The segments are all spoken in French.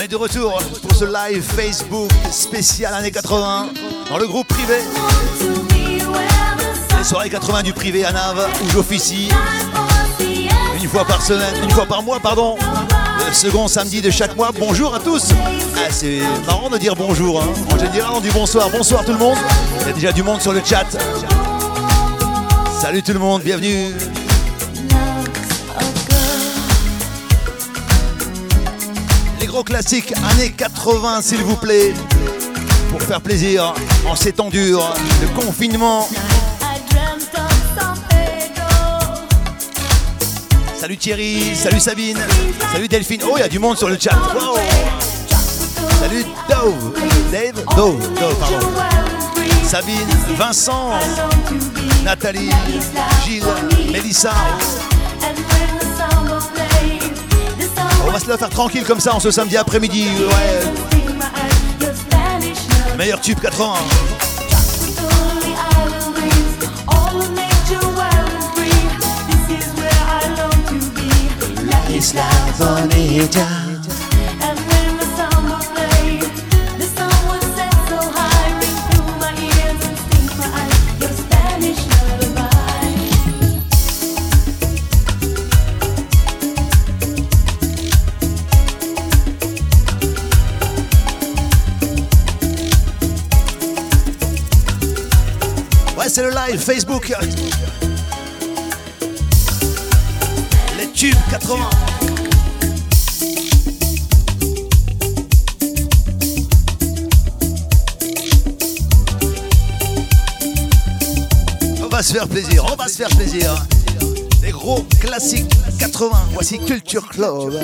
On est de retour pour ce live Facebook spécial années 80 dans le groupe privé. Les soirées 80 du privé à Nave où j'officie une fois par semaine, une fois par mois, pardon. Le second samedi de chaque mois. Bonjour à tous. Ah, c'est marrant de dire bonjour. Hein. En général, on dit bonsoir. Bonsoir tout le monde. Il y a déjà du monde sur le chat. Salut tout le monde, bienvenue. Gros classiques années 80 s'il vous plaît. Pour faire plaisir en ces temps durs de confinement. Salut Thierry, salut Sabine, salut Delphine. Oh, il y a du monde sur le chat. Salut Dove, Dave, Dove, Dove, pardon. Sabine, Vincent, Nathalie, Gilles, Mélissa. La faire tranquille comme ça en ce samedi après-midi. Ouais. Meilleur tube 80. Isla Bonita. Le live Facebook. Les tubes 80. On va se faire plaisir, on va se faire plaisir. Les gros classiques 80. Voici Culture Club.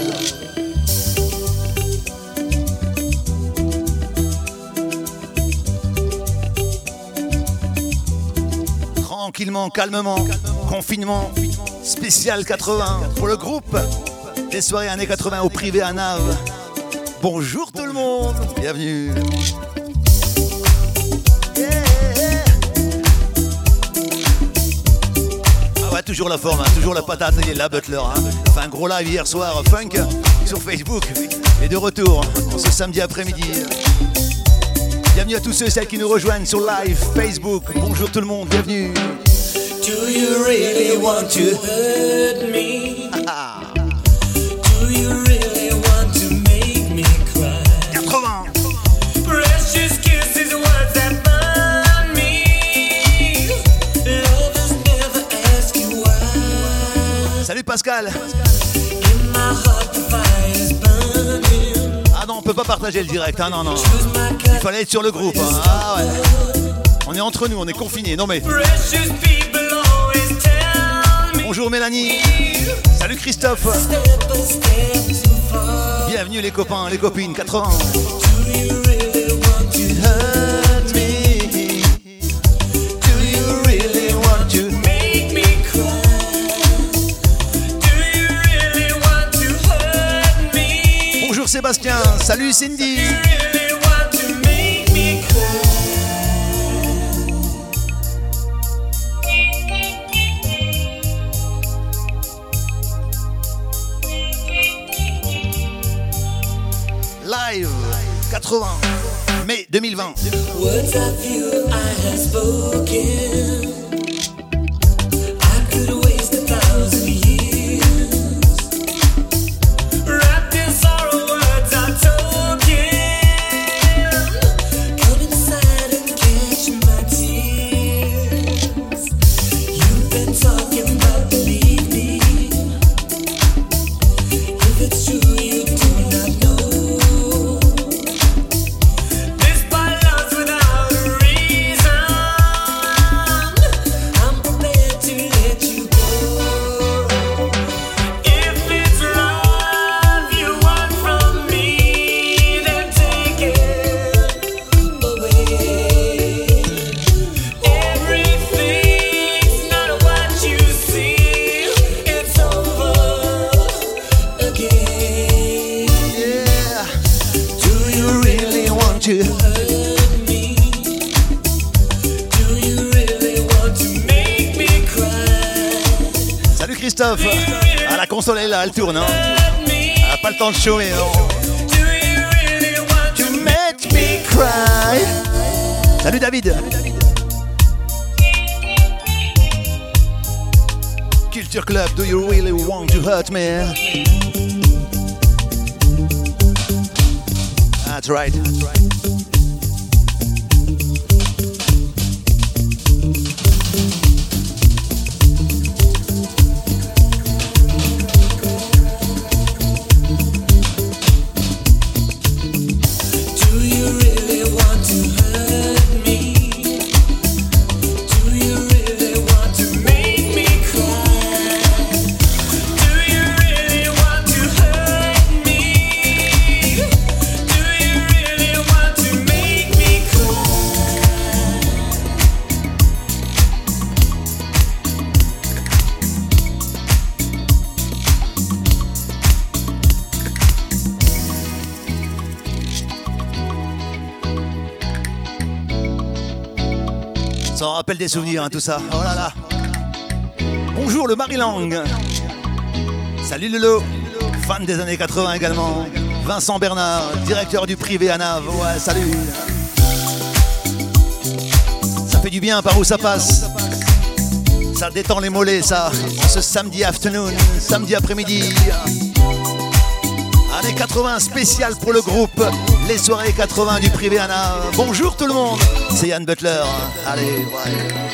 Calmement, confinement, spécial 80 pour le groupe des soirées années 80 au privé à Nave. Bonjour tout le monde, bienvenue. Ah ouais, toujours la forme, hein, toujours la patate, il est Butler. Hein. Enfin un gros live hier soir, funk, sur Facebook. Et de retour ce samedi après-midi. Bienvenue à tous ceux et celles qui nous rejoignent sur live Facebook. Bonjour tout le monde, bienvenue. Do you really want to hurt me? Do you really want to make me cry? 80. Precious kisses, words that burn me. Lovers never ask you why. Salut Pascal. In my heart, the fire is burning. Ah non, on peut pas partager le direct, hein, non, non. Il fallait être sur le groupe. Hein. Ah ouais. On est entre nous, on est confinés. Non mais. Bonjour Mélanie. Salut Christophe. Bienvenue les copains, les copines, 80. Bonjour Sébastien, salut Cindy. 2020. Words of you I have spoken. tourne. Hein. Pas le temps de show, non. You make me cry. Salut David. Culture Club, do you really want to hurt me? That's right. That's right. Des souvenirs, hein, tout ça. Oh là là. Bonjour le Marilang. Salut Lolo. Fan des années 80 également. Vincent Bernard, directeur du privé à Nav. Ouais, salut. Ça fait du bien par où ça passe. Ça détend les mollets, ça. Ce samedi afternoon, samedi après-midi. Année 80 spécial pour le groupe Les soirées 80 du privé Anna. Bonjour tout le monde, c'est Yann Butler. Allez, ouais.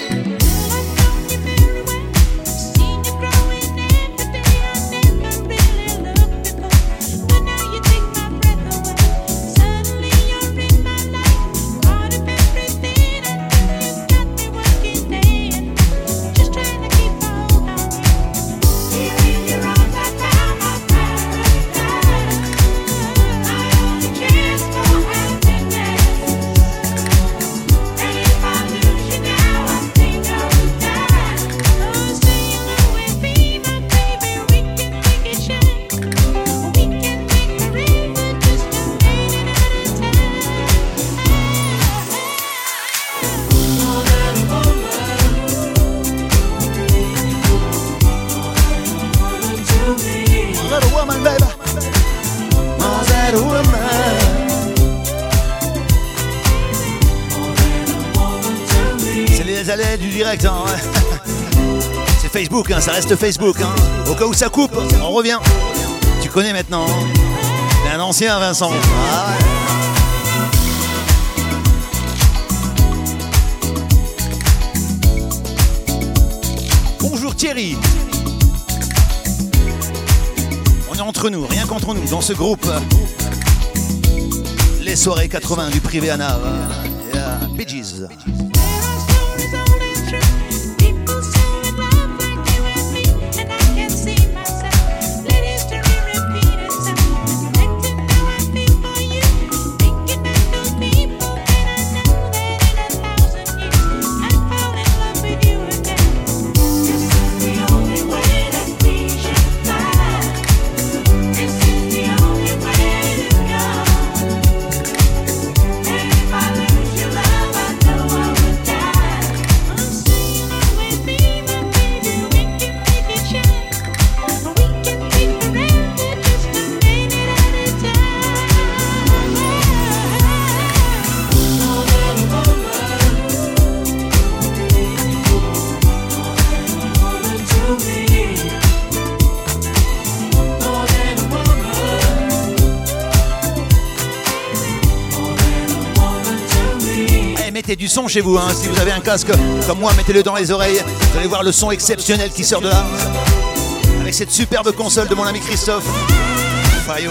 Hein, ça reste Facebook. Hein. Au cas où ça coupe, on revient. Tu connais maintenant. T'es un ancien Vincent. Ah Bonjour Thierry. On est entre nous, rien qu'entre nous, dans ce groupe. Les soirées 80 du privé à Nav. Yeah. Du son chez vous. Hein. Si vous avez un casque comme moi, mettez-le dans les oreilles. Vous allez voir le son exceptionnel qui sort de là. Avec cette superbe console de mon ami Christophe. Fayot.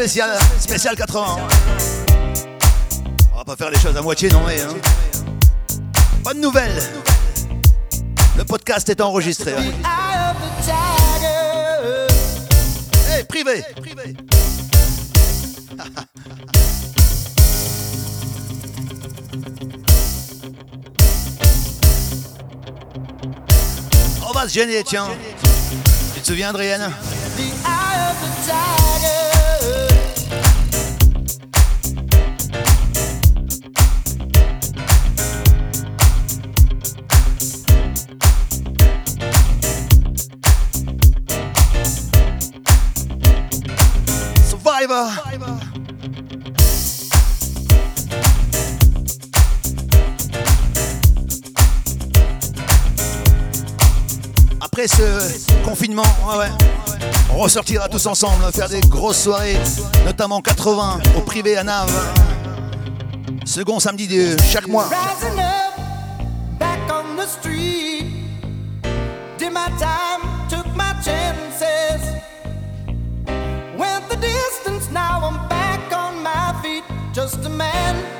Spéciale, spéciale 80. va pas faire les choses à moitié, non mais. Hein. Bonne nouvelle Le podcast est enregistré. Hey, privé, privé. On va se gêner, tiens. Tu te souviens, Adrienne? On ressortira tous ensemble, faire des grosses soirées, notamment 80 au privé à Nave. Second samedi de chaque mois. just a man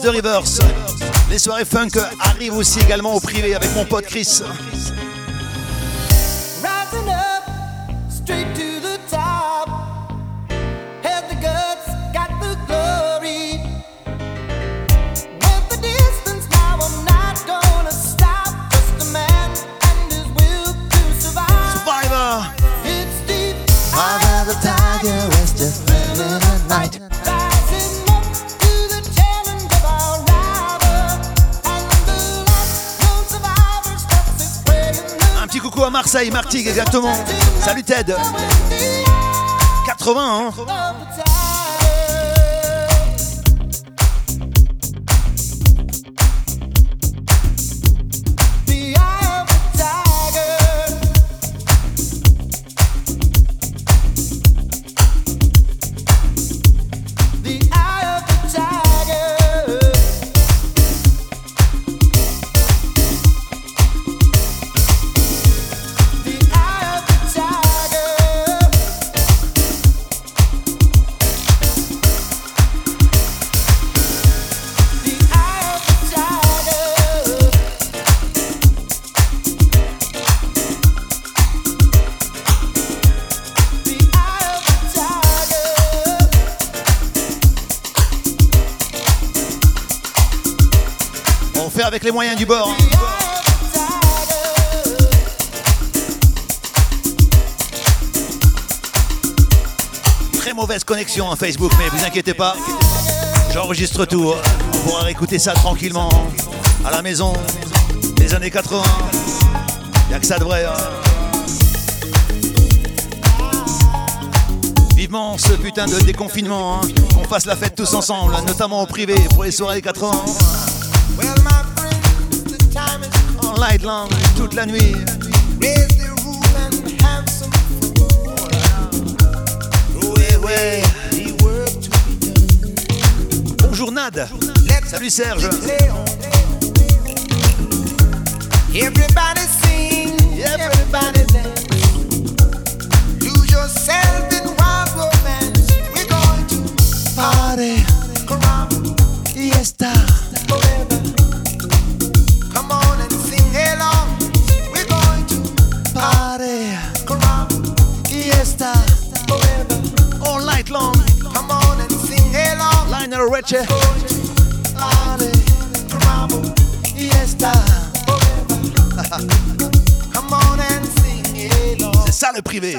de Rivers. Les soirées funk arrivent aussi également au privé avec mon pote Chris. Exactement. Salut Ted. 80, hein Mauvaise connexion en Facebook, mais vous inquiétez pas, j'enregistre tout. On pourra écouter ça tranquillement à la maison des années 80. Y'a que ça de vrai. Hein. Vivement ce putain de déconfinement, hein. qu'on fasse la fête tous ensemble, notamment au privé pour les soirées 80. light long, toute la nuit. Bonjour Nad. Salut Serge. Everybody sing, everybody dance. C'est ça le privé.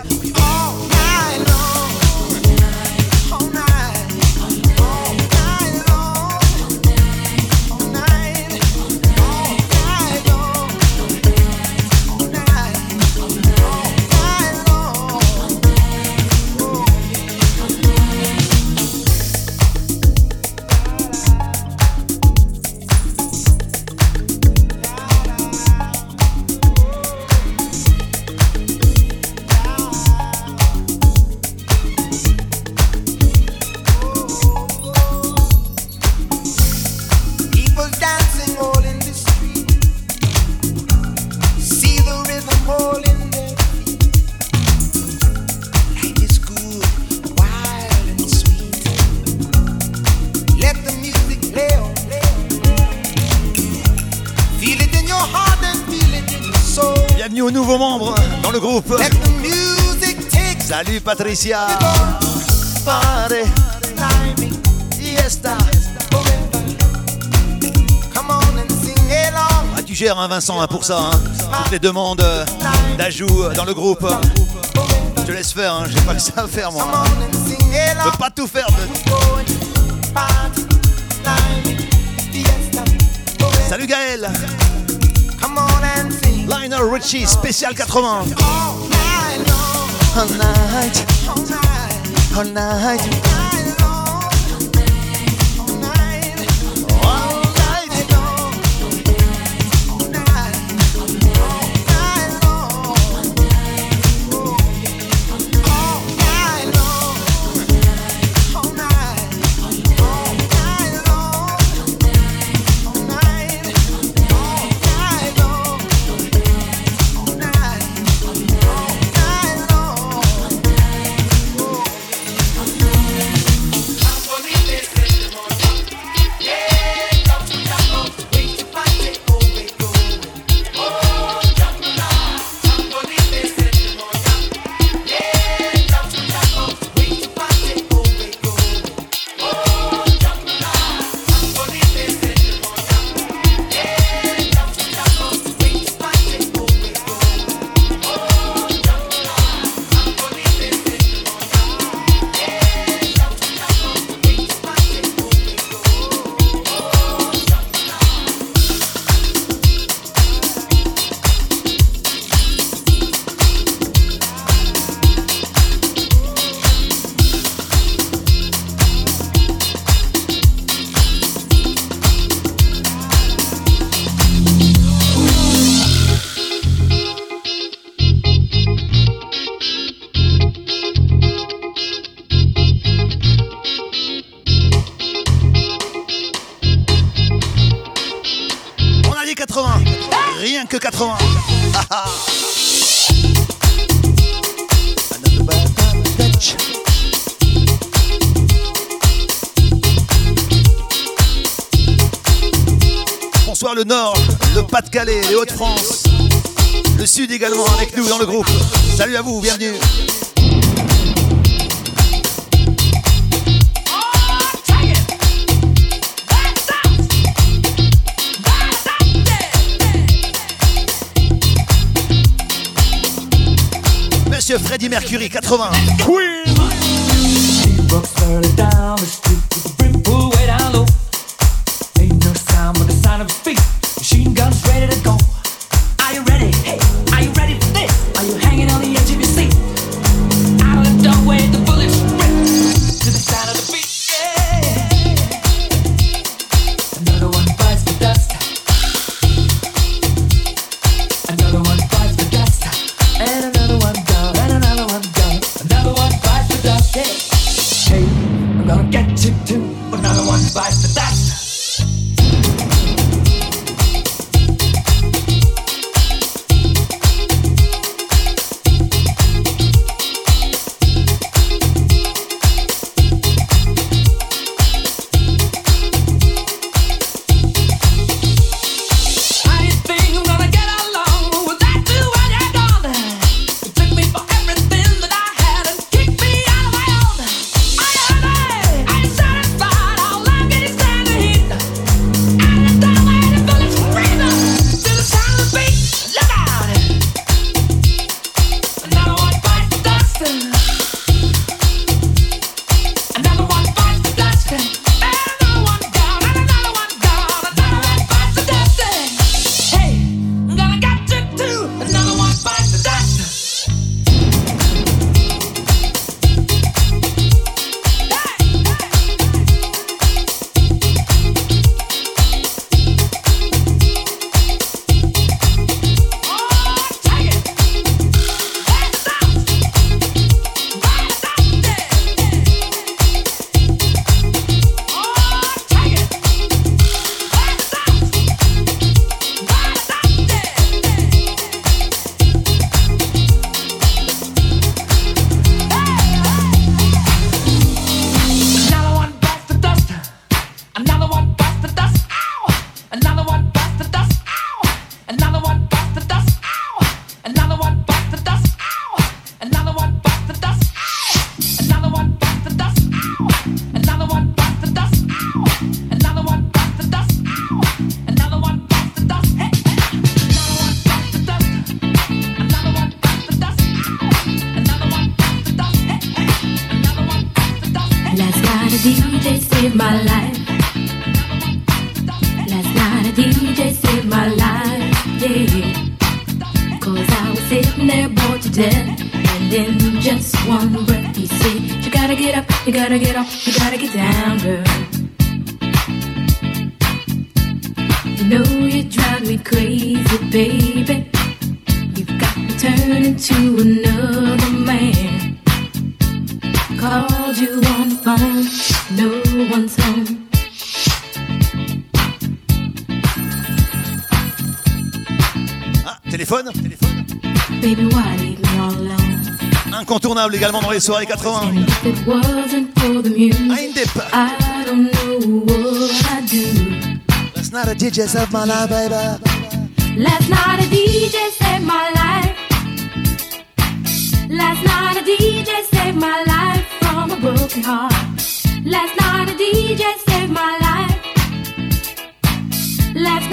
Patricia. Pare. Ah, tu gères hein, Vincent hein, pour ça. Hein. Toutes les demandes euh, d'ajout euh, dans le groupe. Je te laisse faire, hein. j'ai pas que ça à faire moi. Je peux pas tout faire. Salut Gaël. Lionel Richie, spécial 80. All night, all night, Pas-de-Calais, les Hauts-de-France, le Sud également avec nous dans le groupe. Salut à vous, bienvenue. Monsieur Freddy Mercury, 80. Queen. gotta get up, you gotta get down. Incontournable également dans les soirées 80. And if it wasn't for the music, Indep. I don't know what I'd do. Last night a DJ saved my life, baby. Last night a DJ saved my life. Last night a DJ saved my life from a broken heart. Last night a DJ saved my life. Last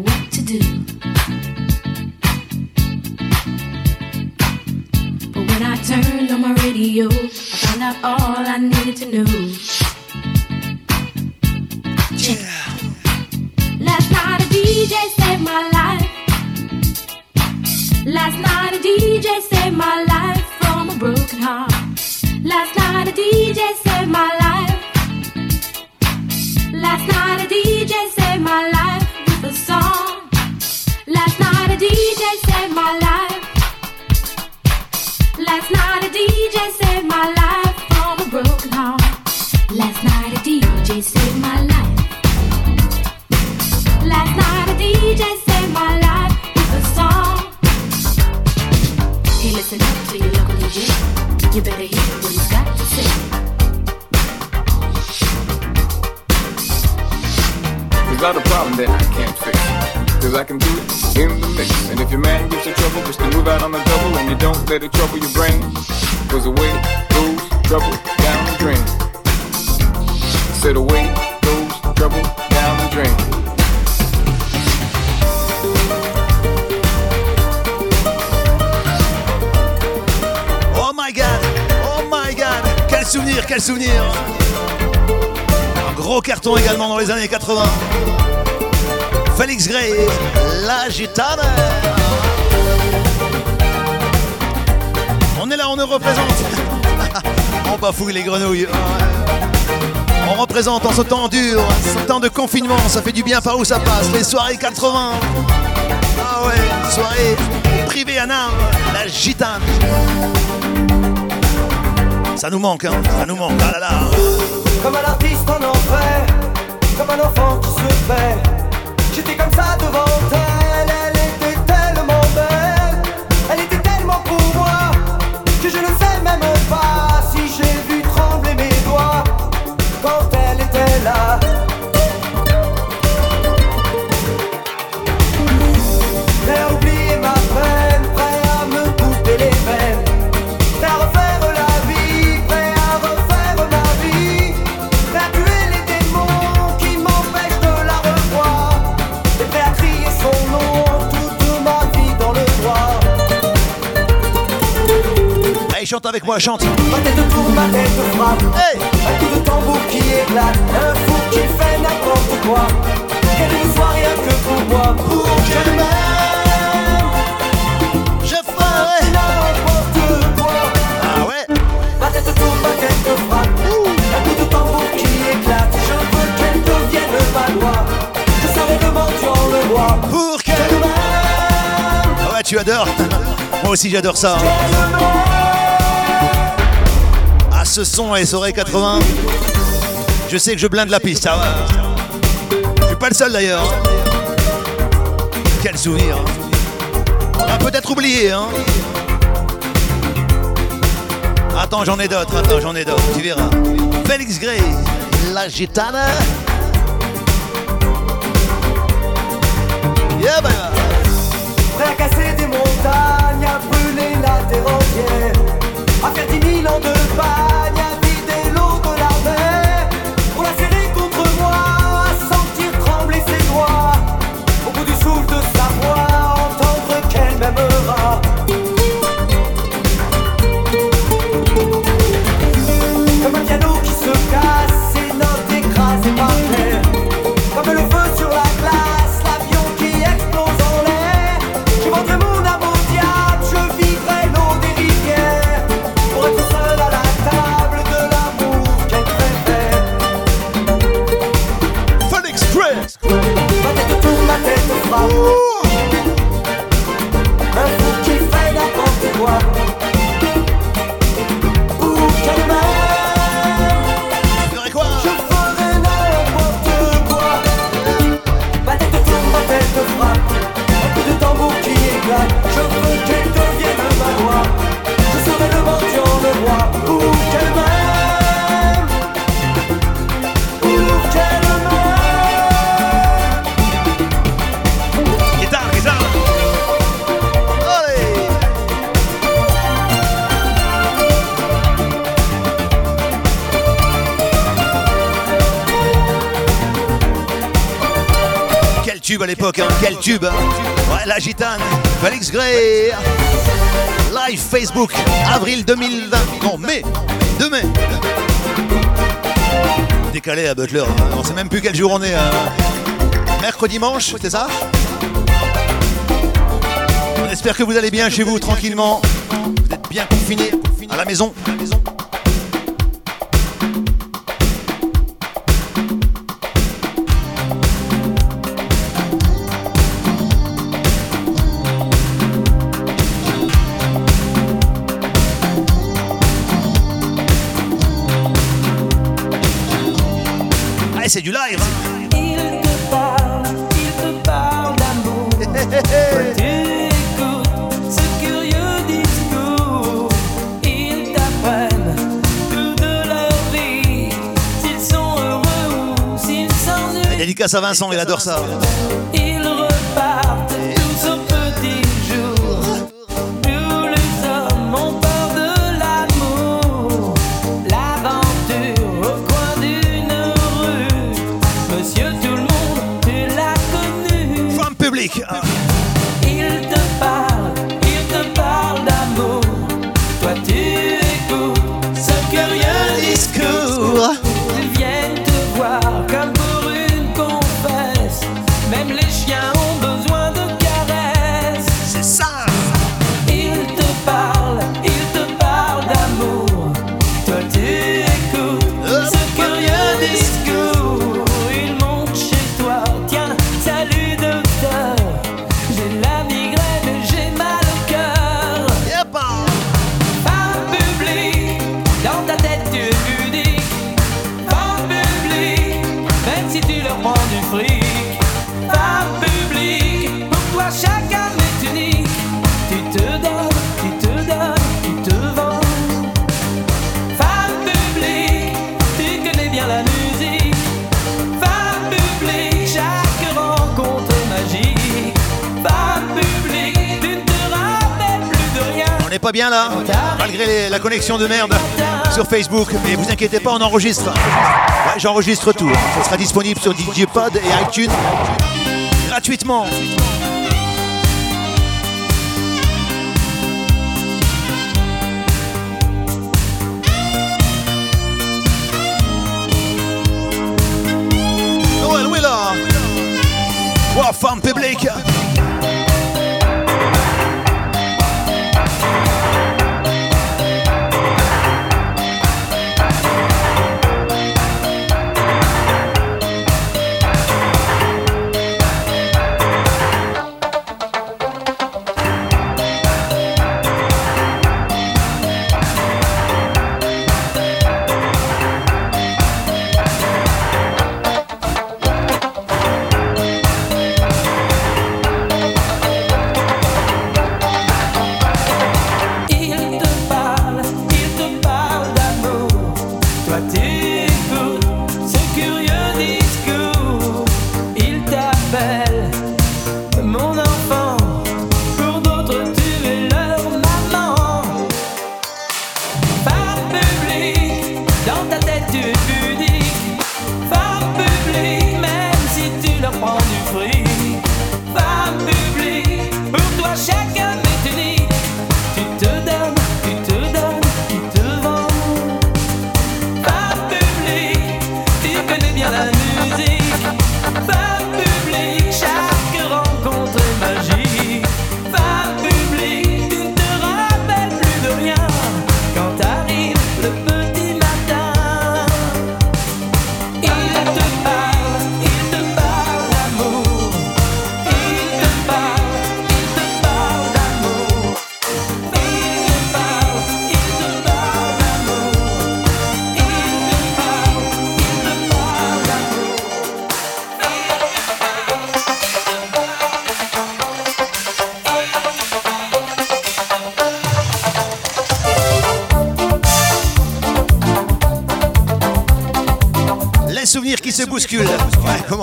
turned on my radio, I found out all I needed to know. Check. Last night a DJ saved my life. Last night a DJ saved my life from a broken heart. Last night a DJ saved my life. Last night a DJ saved my life You better hear what he's got to say. There's not a problem that I can't fix. Cause I can do it in the mix. And if your man gives you trouble, just to move out on the double and you don't let it trouble your brain. Cause away goes trouble down the drain. Said away goes trouble down the drain. Souvenir, quel souvenir. Un gros carton également dans les années 80. Félix Gray, la gitane. On est là, on nous représente. on bafouille les grenouilles. On représente en ce temps dur, ce temps de confinement, ça fait du bien par où ça passe. Les soirées 80. Ah ouais, soirée privée à Narbes, la gitane. Ça nous manque, hein, ça nous manque. Ah là là. Comme un artiste en enfer, comme un enfant qui se perd. J'étais comme ça devant elle, avec moi, chante. Ma tête tourne, ma tête frappe, Hey un coup de tambour qui éclate, un fou qui fait n'importe quoi, qu'elle ne soit rien que pour moi, pour que je m'aime, Je ferai. n'importe quoi. Ah ouais Ma tête tourne, ma tête frappe Un coup de tambour qui éclate Je veux qu'elle devienne ma loi Je serai le mendiant, le roi Pour que. Je m'aime, Ah ouais, tu adores. Moi aussi, j'adore ça. Ah, son, les soirées 80. Je sais que je blinde la piste, ça va. Je suis pas le seul d'ailleurs. Quel souvenir. On a peut-être oublié, hein. Attends, j'en ai d'autres, attends, j'en ai d'autres, tu verras. Félix Gray, la gitane. Yeah, casser des montagnes, à brûler la terre entière, à faire dix mille ans de bagne, quel tube hein. Ouais, la gitane, Félix Gray. Live Facebook, avril 2020, non mai, 2 mai Décalé à Butler, hein. on sait même plus quel jour on est hein. Mercredi dimanche, c'est ça? On espère que vous allez bien chez vous, tranquillement. Vous êtes bien confinés à la maison c'est du live hein. Il te parle, il te parle d'amour. Tu écoutes ce curieux discours. Ils t'apprennent tout de leur vie. S'ils sont heureux ou s'ils s'ennuient. Dédicace à Vincent, il adore ça bien là Malgré la connexion de merde sur Facebook. Mais vous inquiétez pas, on enregistre. J'enregistre tout hein. Ça sera disponible sur DJ Pod et iTunes Gratuitement. Noël Willa Wow, femme publique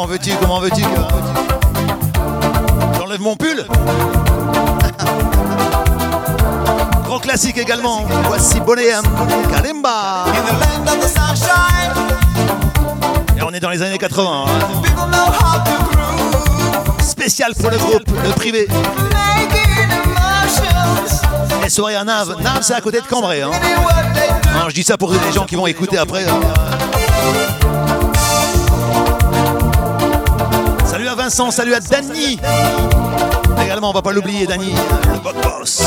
veux-tu, comment veux-tu J'enlève mon pull. Grand classique également. Voici Bonham, Kalimba. Et on est dans les années 80. hein. Spécial pour le groupe, le privé. Les soirées à Nave. Nave, c'est à côté de Cambrai. Hein. Non, je dis ça pour les gens qui vont écouter après. hein. Vincent, salut à Danny. Également, on va pas l'oublier, boss.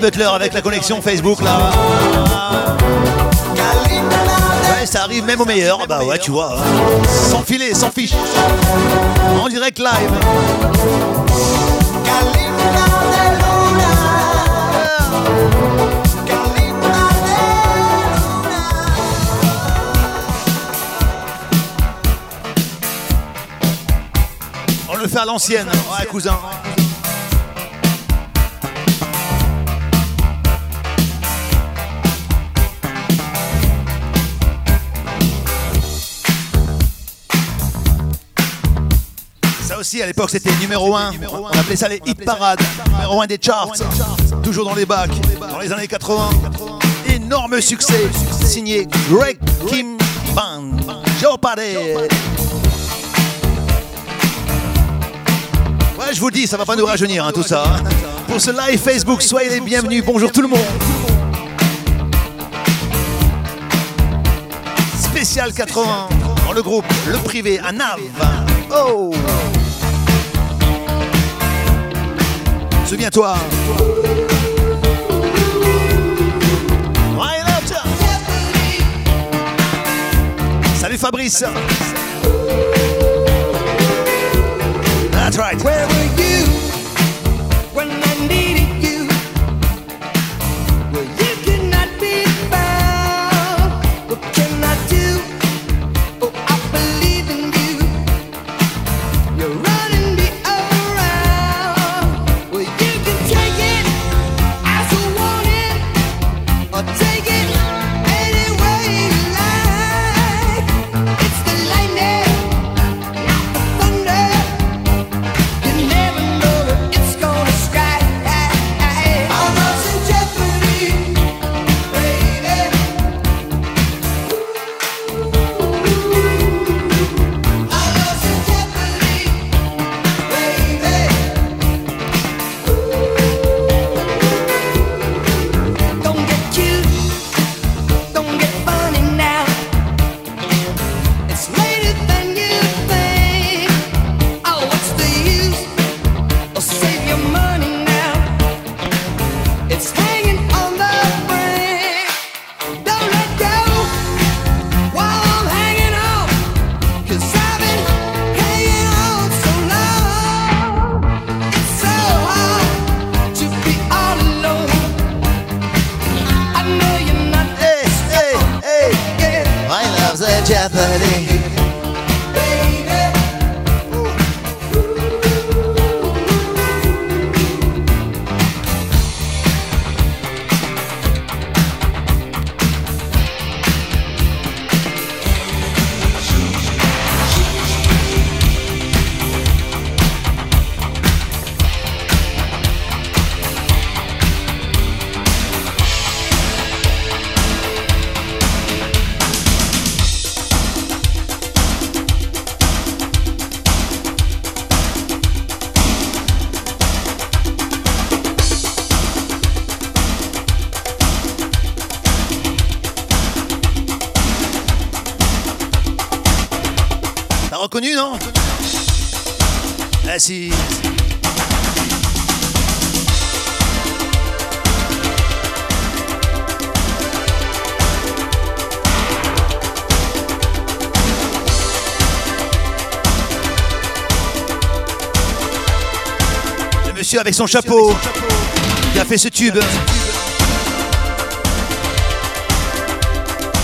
Butler avec la connexion Facebook là. Ouais, ça arrive même au meilleur. Bah ouais, tu vois. hein. Sans filet, sans fiche. En direct live. On le fait à l'ancienne. Ouais, cousin. Aussi, à l'époque, c'était numéro 1. On appelait ça les hit parades. Numéro 1 des charts. Toujours dans les bacs. Dans les années 80. Énorme succès. Signé Greg Kim Band. Joe Paddy. Ouais, je vous dis, ça va pas nous rajeunir hein, tout ça. hein. Pour ce live Facebook, soyez les bienvenus. Bonjour tout le monde. Spécial 80 dans le groupe Le Privé à Nav. Oh Souviens-toi. Salut Fabrice. That's right. Where were you when I needed avec son chapeau qui a fait ce tube.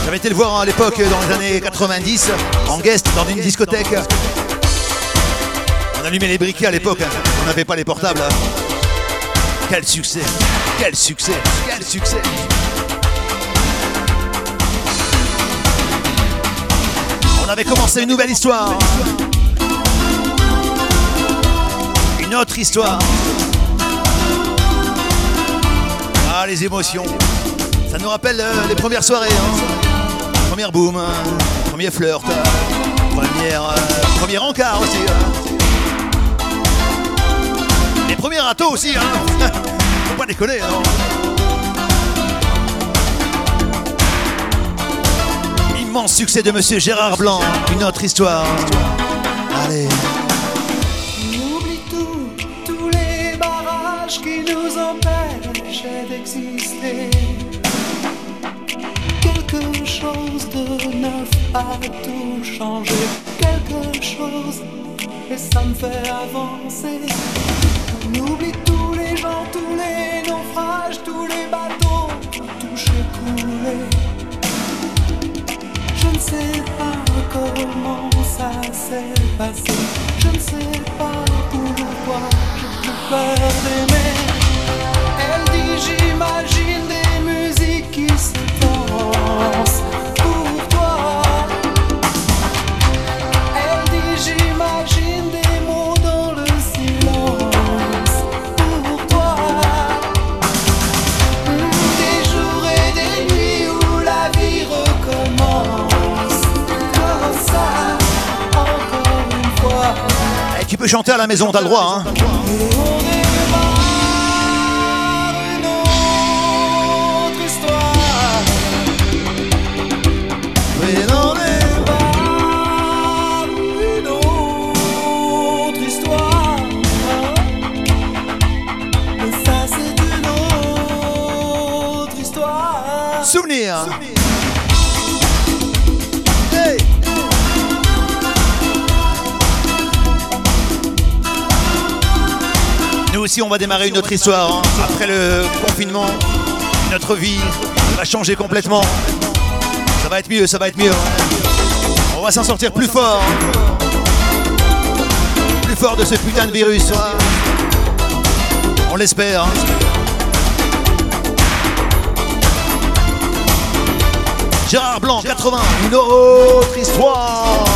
J'avais été le voir à l'époque dans les années 90 en guest dans une discothèque. On allumait les briquets à l'époque, hein. on n'avait pas les portables. hein. Quel succès, quel succès, quel succès. On avait commencé une nouvelle histoire. Une autre histoire. Ah, les émotions. Ça nous rappelle euh, les premières soirées. Hein. Première boom, premier flirt, première, euh, premier encart aussi. hein. Les premiers râteaux aussi. Hein. Faut pas déconner. hein. Immense succès de Monsieur Gérard Blanc. Une autre histoire. Allez. Quelque chose de neuf a tout changé. Quelque chose, et ça me fait avancer. On oublie tous les gens, tous les naufrages, tous les bateaux, touchés, coulés. Je ne sais pas comment ça s'est passé. Je ne sais pas pourquoi j'ai plus peur d'aimer. J'imagine des musiques qui se dansent pour toi. Elle dit j'imagine des mots dans le silence pour toi. Des jours et des nuits où la vie recommence comme ça, encore une fois. Eh, tu peux chanter à la maison, t'as le droit. Hein. Souvenir. Hey. Nous aussi, on va démarrer une autre histoire. hein. Après le confinement, notre vie va changer complètement. Ça va être mieux, ça va être mieux. On va s'en sortir plus fort. Plus fort de ce putain de virus. hein. On l'espère. hein. Gérard Blanc, 80, une autre histoire.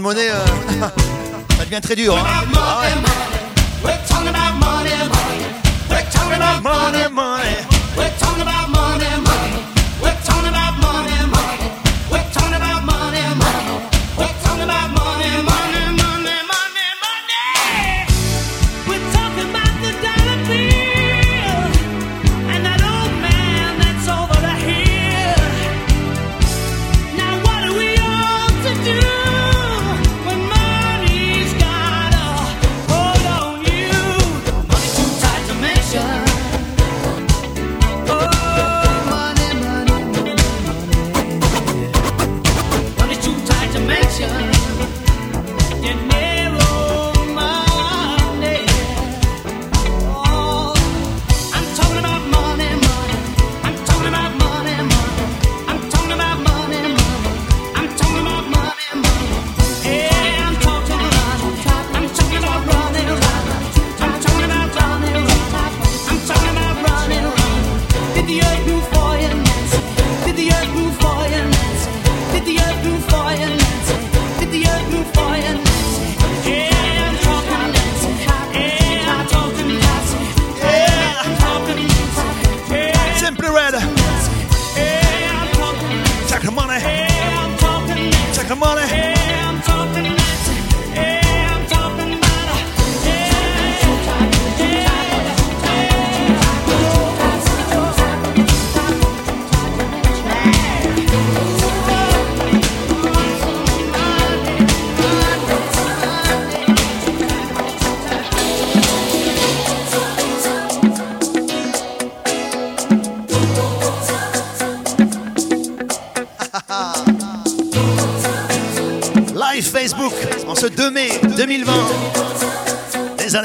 de monnaie, euh, ça devient très dur. Hein.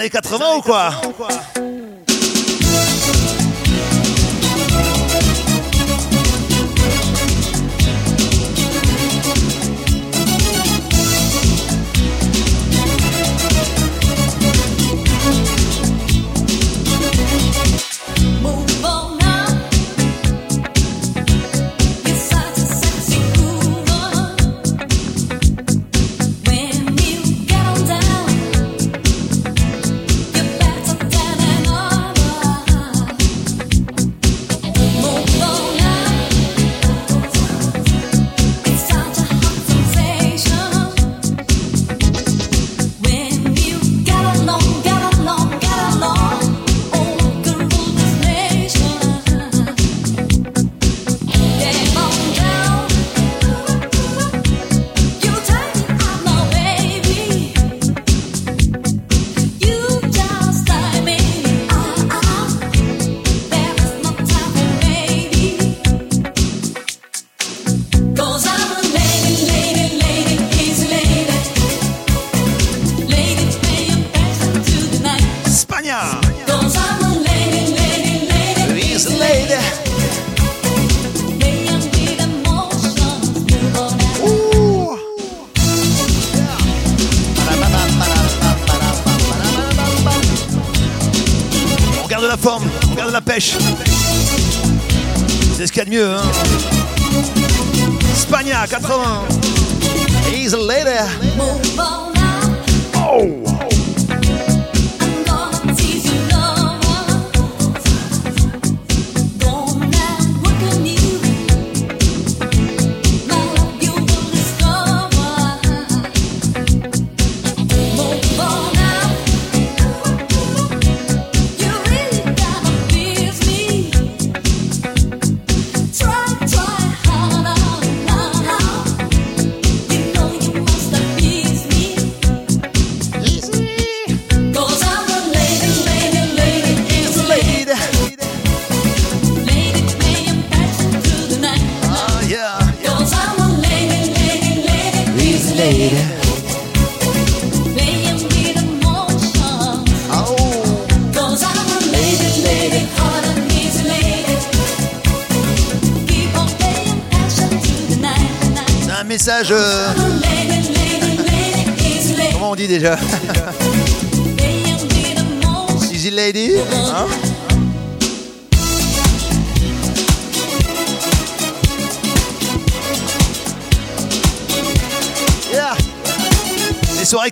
80 ou quoi?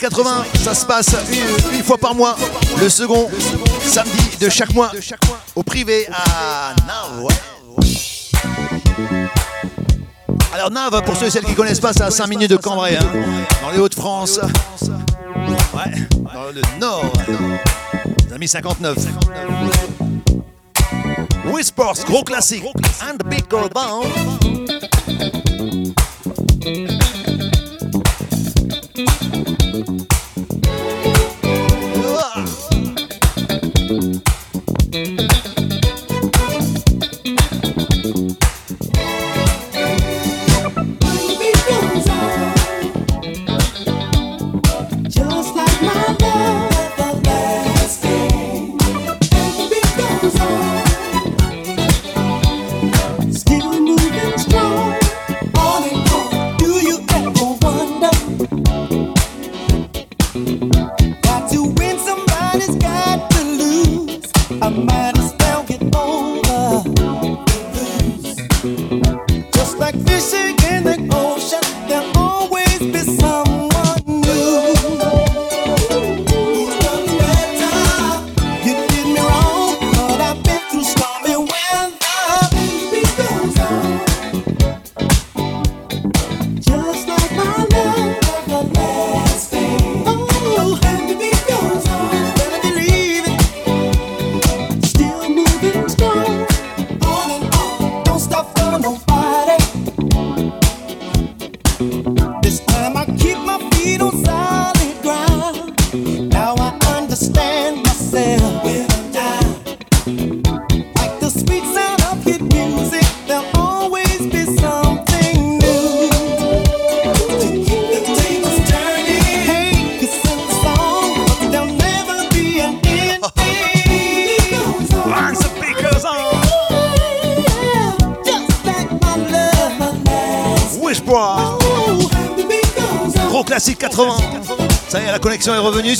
80, ça se passe une, fois par mois, le second samedi de chaque mois, au privé à Nav. Alors Nav, pour ceux et celles qui connaissent pas, c'est à 5 minutes de Cambrai, hein, dans les Hauts-de-France, ouais, dans le Nord, les amis 59. Whispers, gros classique, and big band.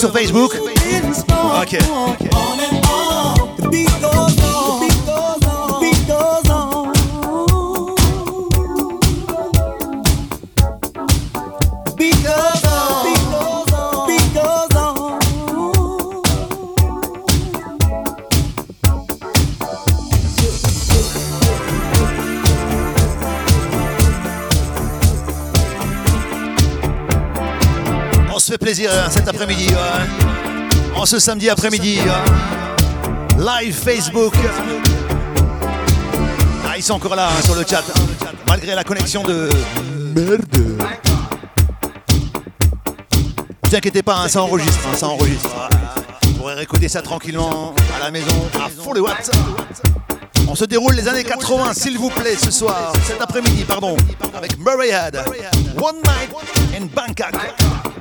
sur Facebook. On se fait plaisir hein, cet après-midi. Hein. En ce samedi après-midi. Hein. Live Facebook. Ah, ils sont encore là sur le chat. Malgré la connexion de. Merde. Ne inquiétez pas, ça enregistre. ça enregistre. Vous pourrez réécouter ça tranquillement à la maison, à fond les watts. On se déroule les années 80, s'il vous plaît, ce soir, cet après-midi, pardon, avec Murray One Night in Bangkok.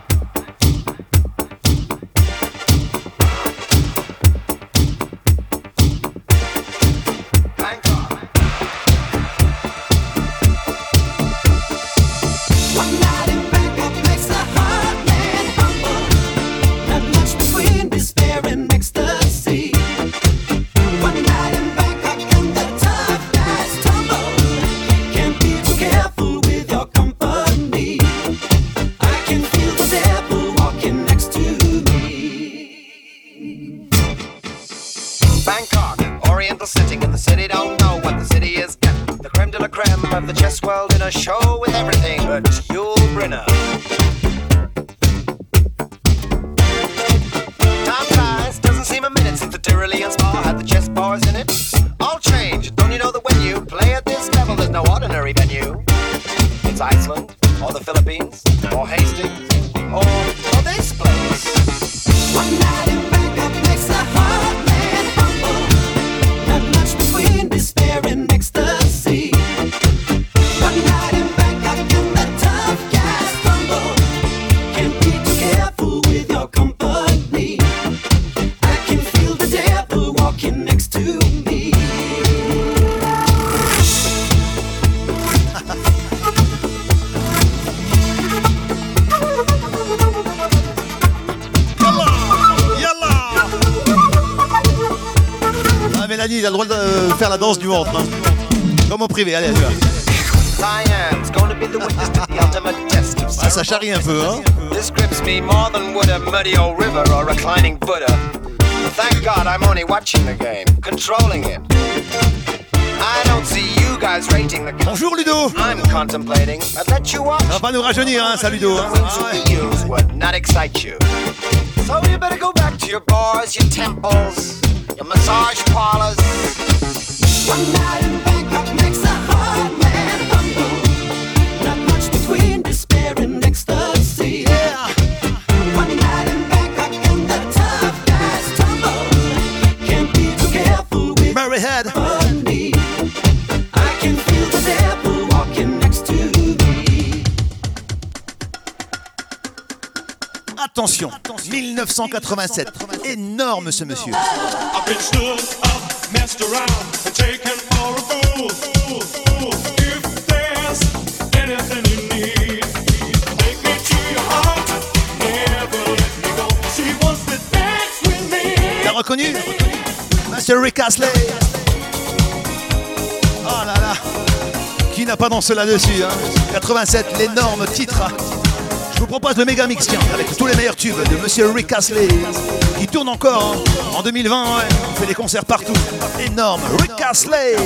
privé, allez, Ah, ça charrie un peu, hein This grips me more than would a muddy old river or reclining Buddha. Thank God I'm only watching the game, controlling it. I don't see you guys rating the Bonjour Ludo I'm contemplating, I'd let you watch. Ça va pas nous rajeunir, hein, ça Ludo. So you better go back to your bars, your temples, your massage parlors. One night in Bangkok makes 1987. Énorme ce monsieur. T'as reconnu? Master Rick Astley. Oh là là. Qui n'a pas dansé là-dessus hein? 87, l'énorme titre vous propose le méga mix, avec tous les meilleurs tubes de Monsieur Rick Astley, qui tourne encore hein. en 2020. Ouais. On fait des concerts partout. Énorme, Rick Astley.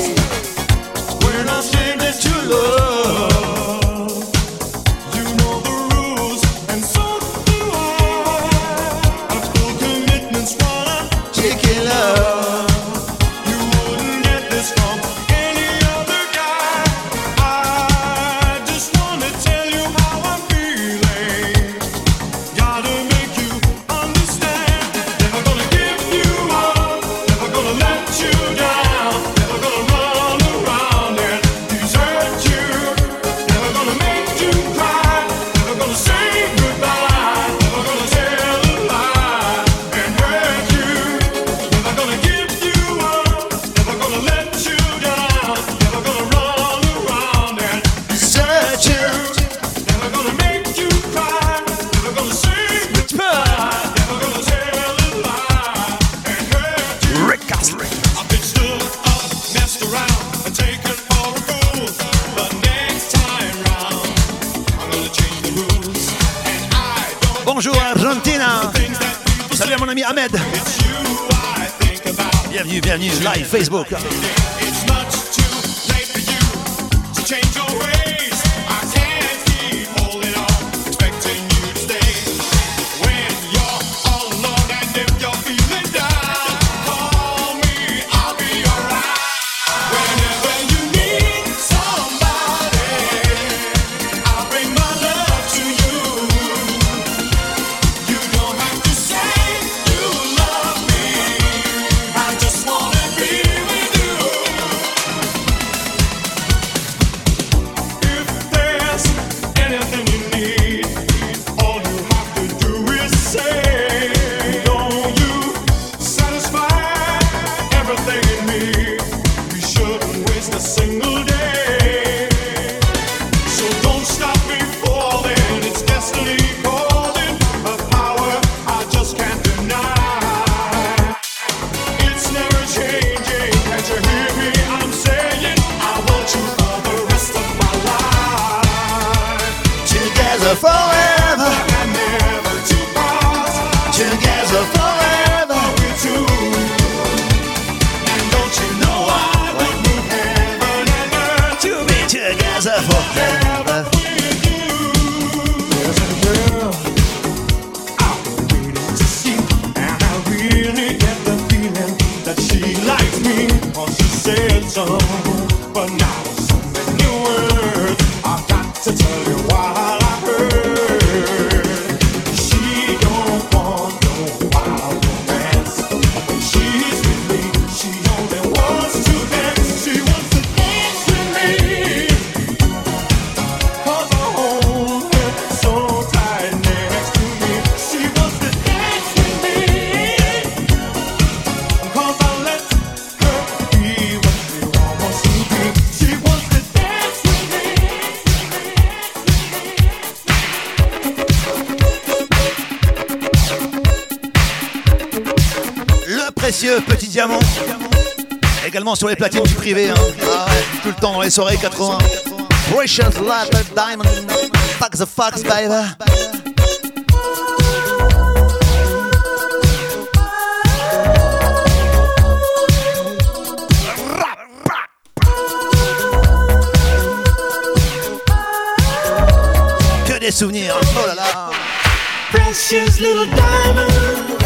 privé, hein. ah tout le temps dans les soirées 80. Precious life diamond, fuck the fox, baby. Que des souvenirs, hein. oh là là. Precious little diamond.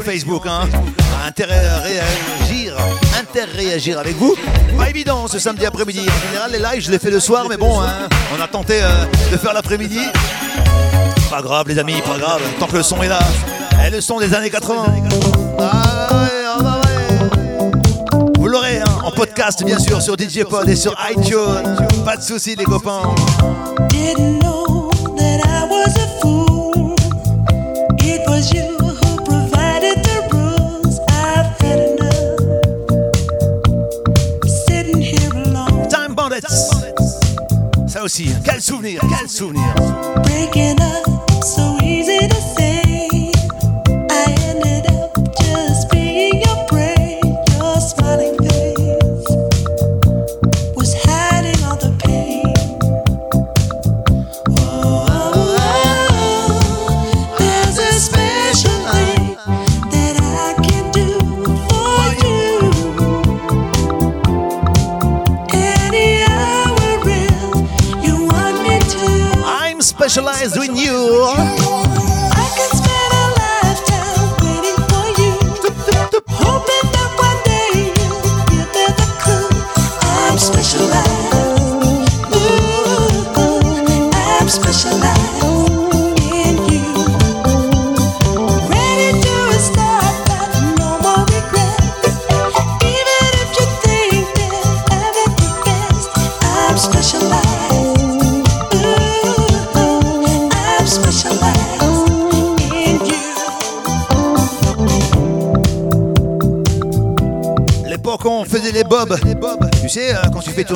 Facebook. Hein. Interréagir, interréagir avec vous. Pas évident ce samedi après-midi. En général, les lives, je les fais le soir, mais bon, hein, on a tenté euh, de faire l'après-midi. Pas grave, les amis, pas grave. Tant que le son est là. Et le son des années 80. Ah ah bah vous l'aurez hein, en podcast, bien sûr, sur DJ Pod et sur iTunes. Pas de soucis, les copains.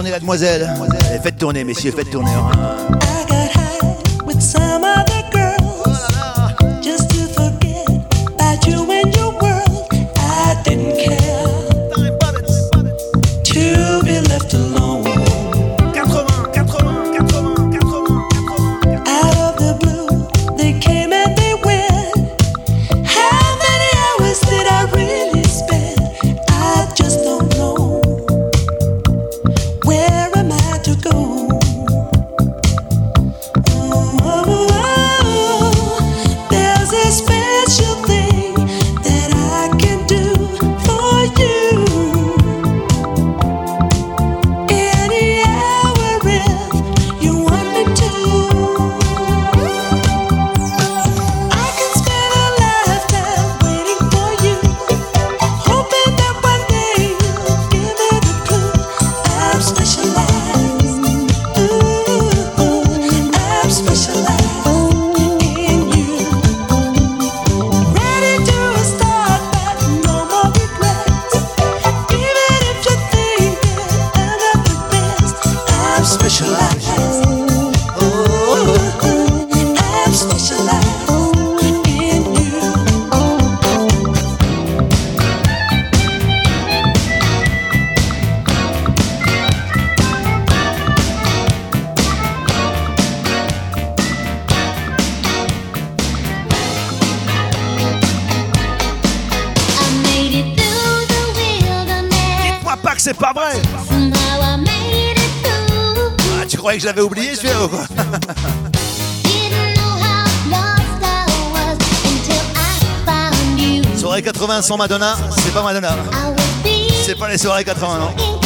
tourner la demoiselle. Faites tourner, messieurs, faites tourner. Hein. J'avais oublié celui-là ou quoi. Soirée 80 sans Madonna, c'est pas Madonna. C'est pas les soirées 80 non.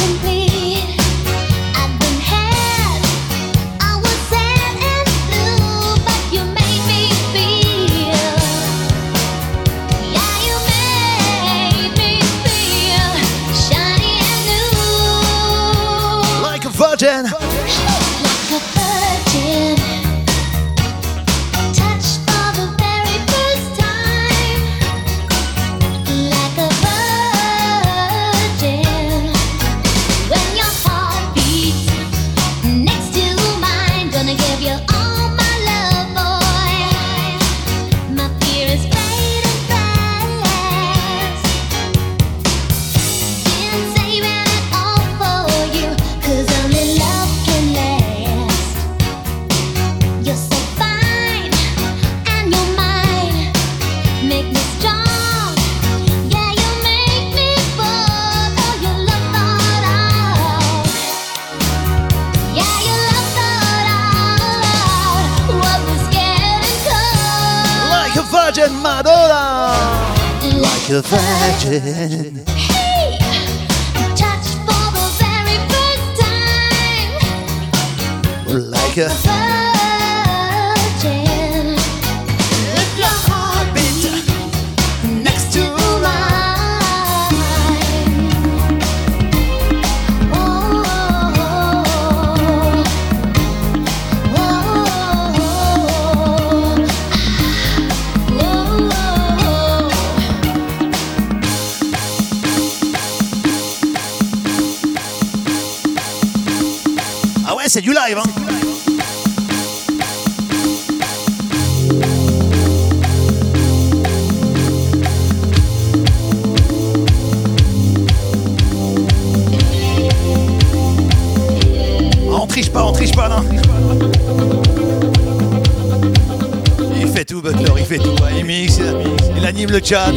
Hein.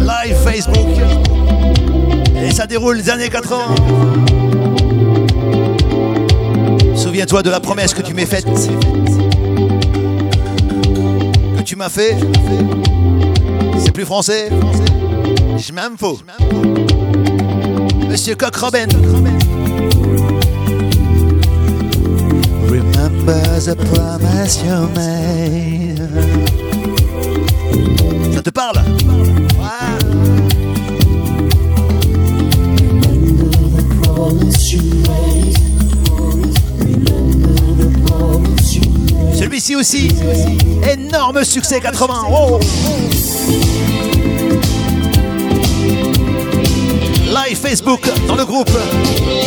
live Facebook. Et ça déroule les années 80. Souviens-toi de la promesse que tu m'as faite. Que tu m'as fait. C'est plus français. Je m'en fous. Monsieur Coq Robin. Remember the promise you made. aussi. Énorme succès 80. Live Facebook dans le groupe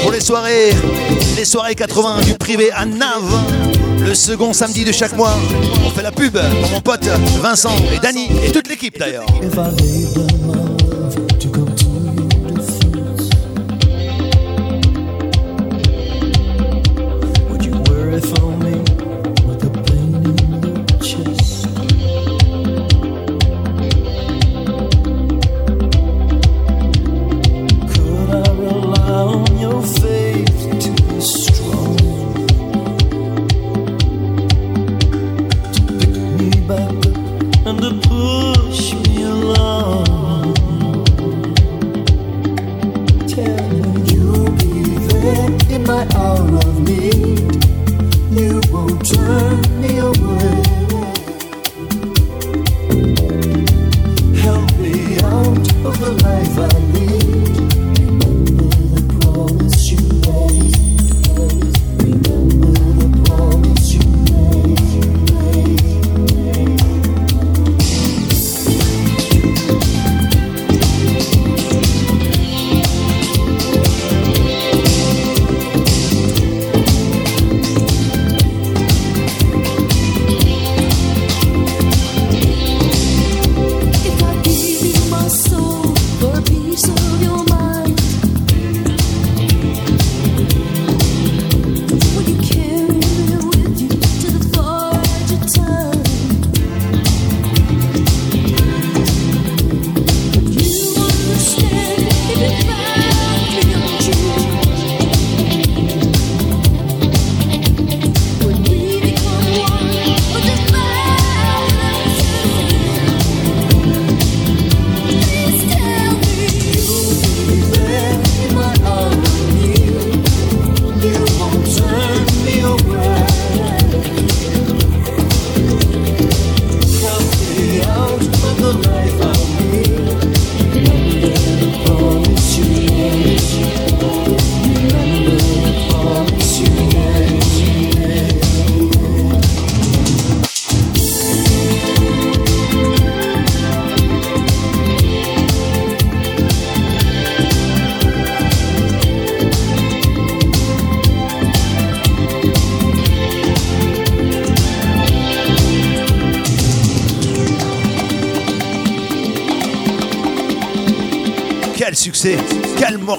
pour les soirées, les soirées 80 du privé à Nav le second samedi de chaque mois. On fait la pub pour mon pote Vincent et Dany et toute l'équipe d'ailleurs.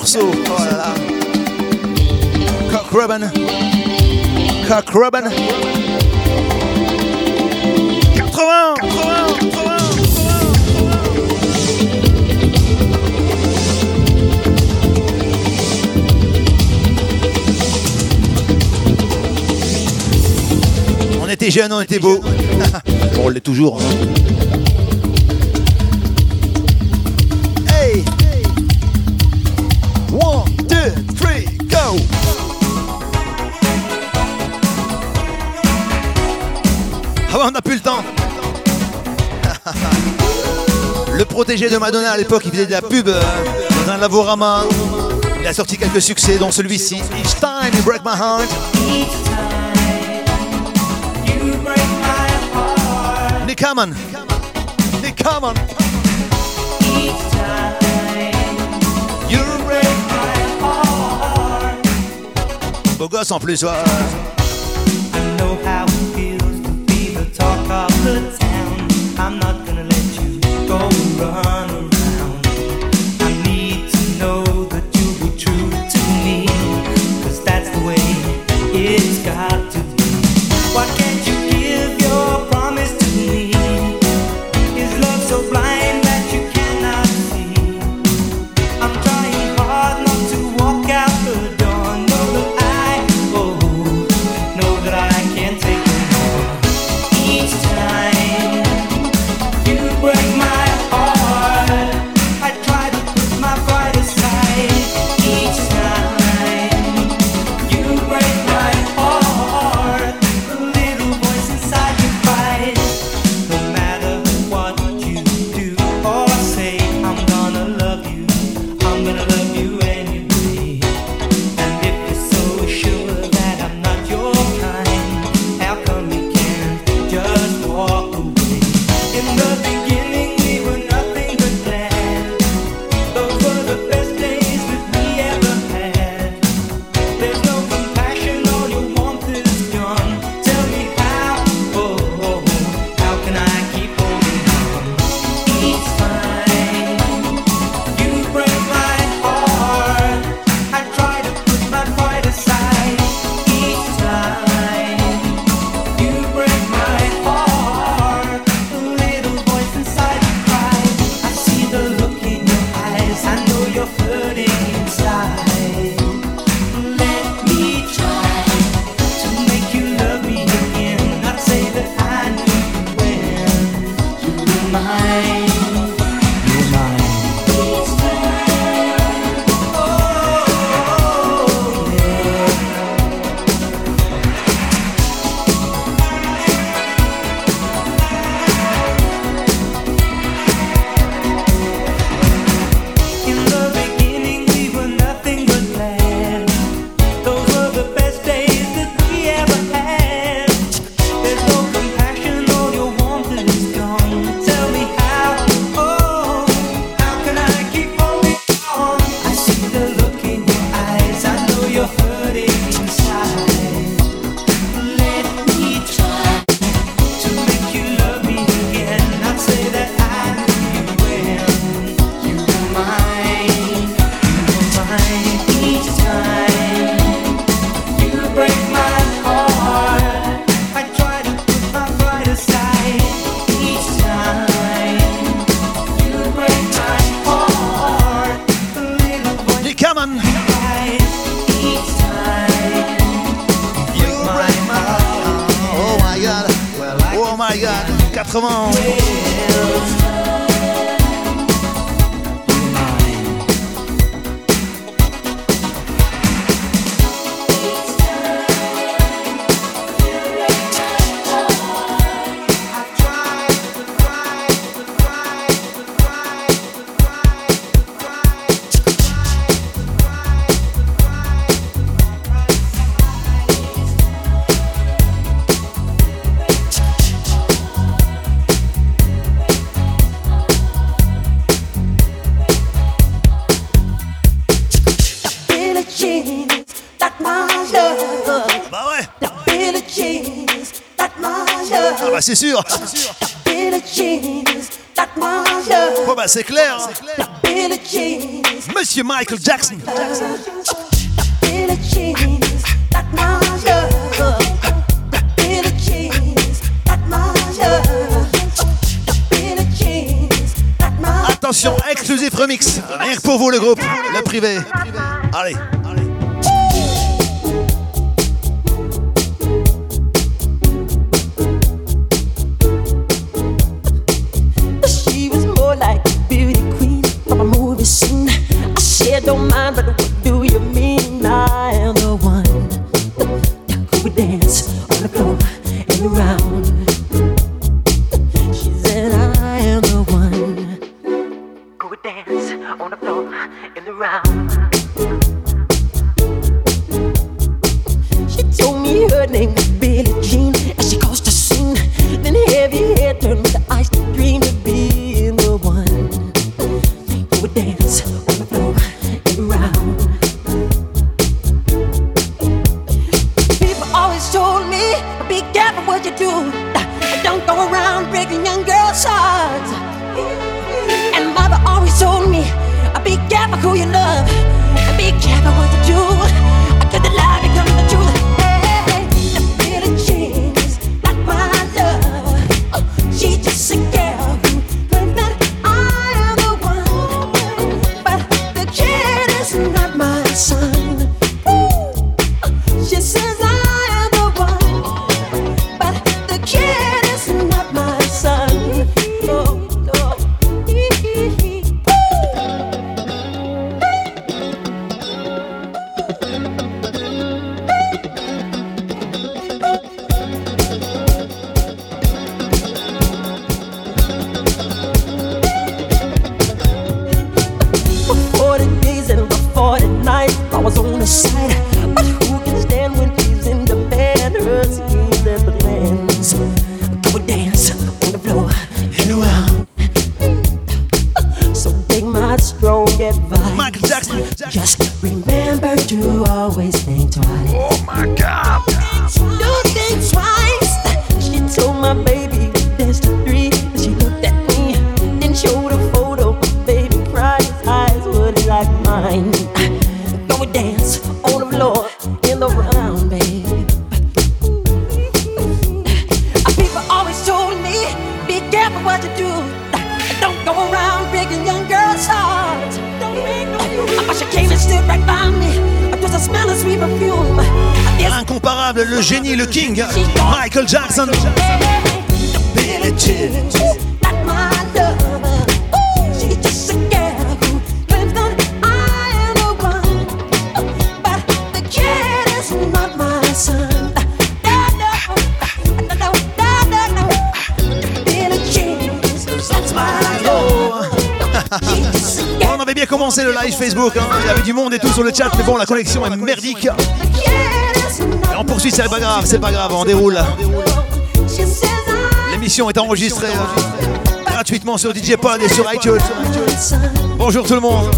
Oh on était jeunes, on était beaux. on l'est toujours. Hein. de Madonna à l'époque, il faisait de la pub euh, dans un lavorama. Il a sorti quelques succès, dont celui-ci, Each Time You Break My Heart. Nick Hammond. Nick Hammond. Beau gosse en plus, ouais. Connexion est merdique. Et on poursuit, c'est pas grave, c'est pas grave, on déroule. L'émission est enregistrée hein, gratuitement sur DJ Pod et sur iTunes. Bonjour tout le monde.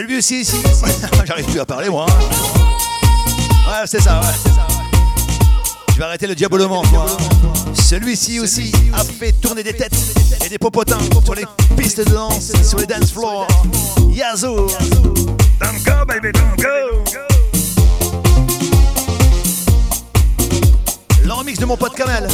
Celui-ci, ici. J'arrive plus à parler, moi. Ouais, c'est ça, ouais, c'est ça. ouais. Je vais arrêter le diabolement, moi. Celui-ci aussi a fait tourner des têtes et des popotins sur les pistes de danse, sur les dance floors. Yazoo. Don't go, baby, don't go. De mon pote Kamel.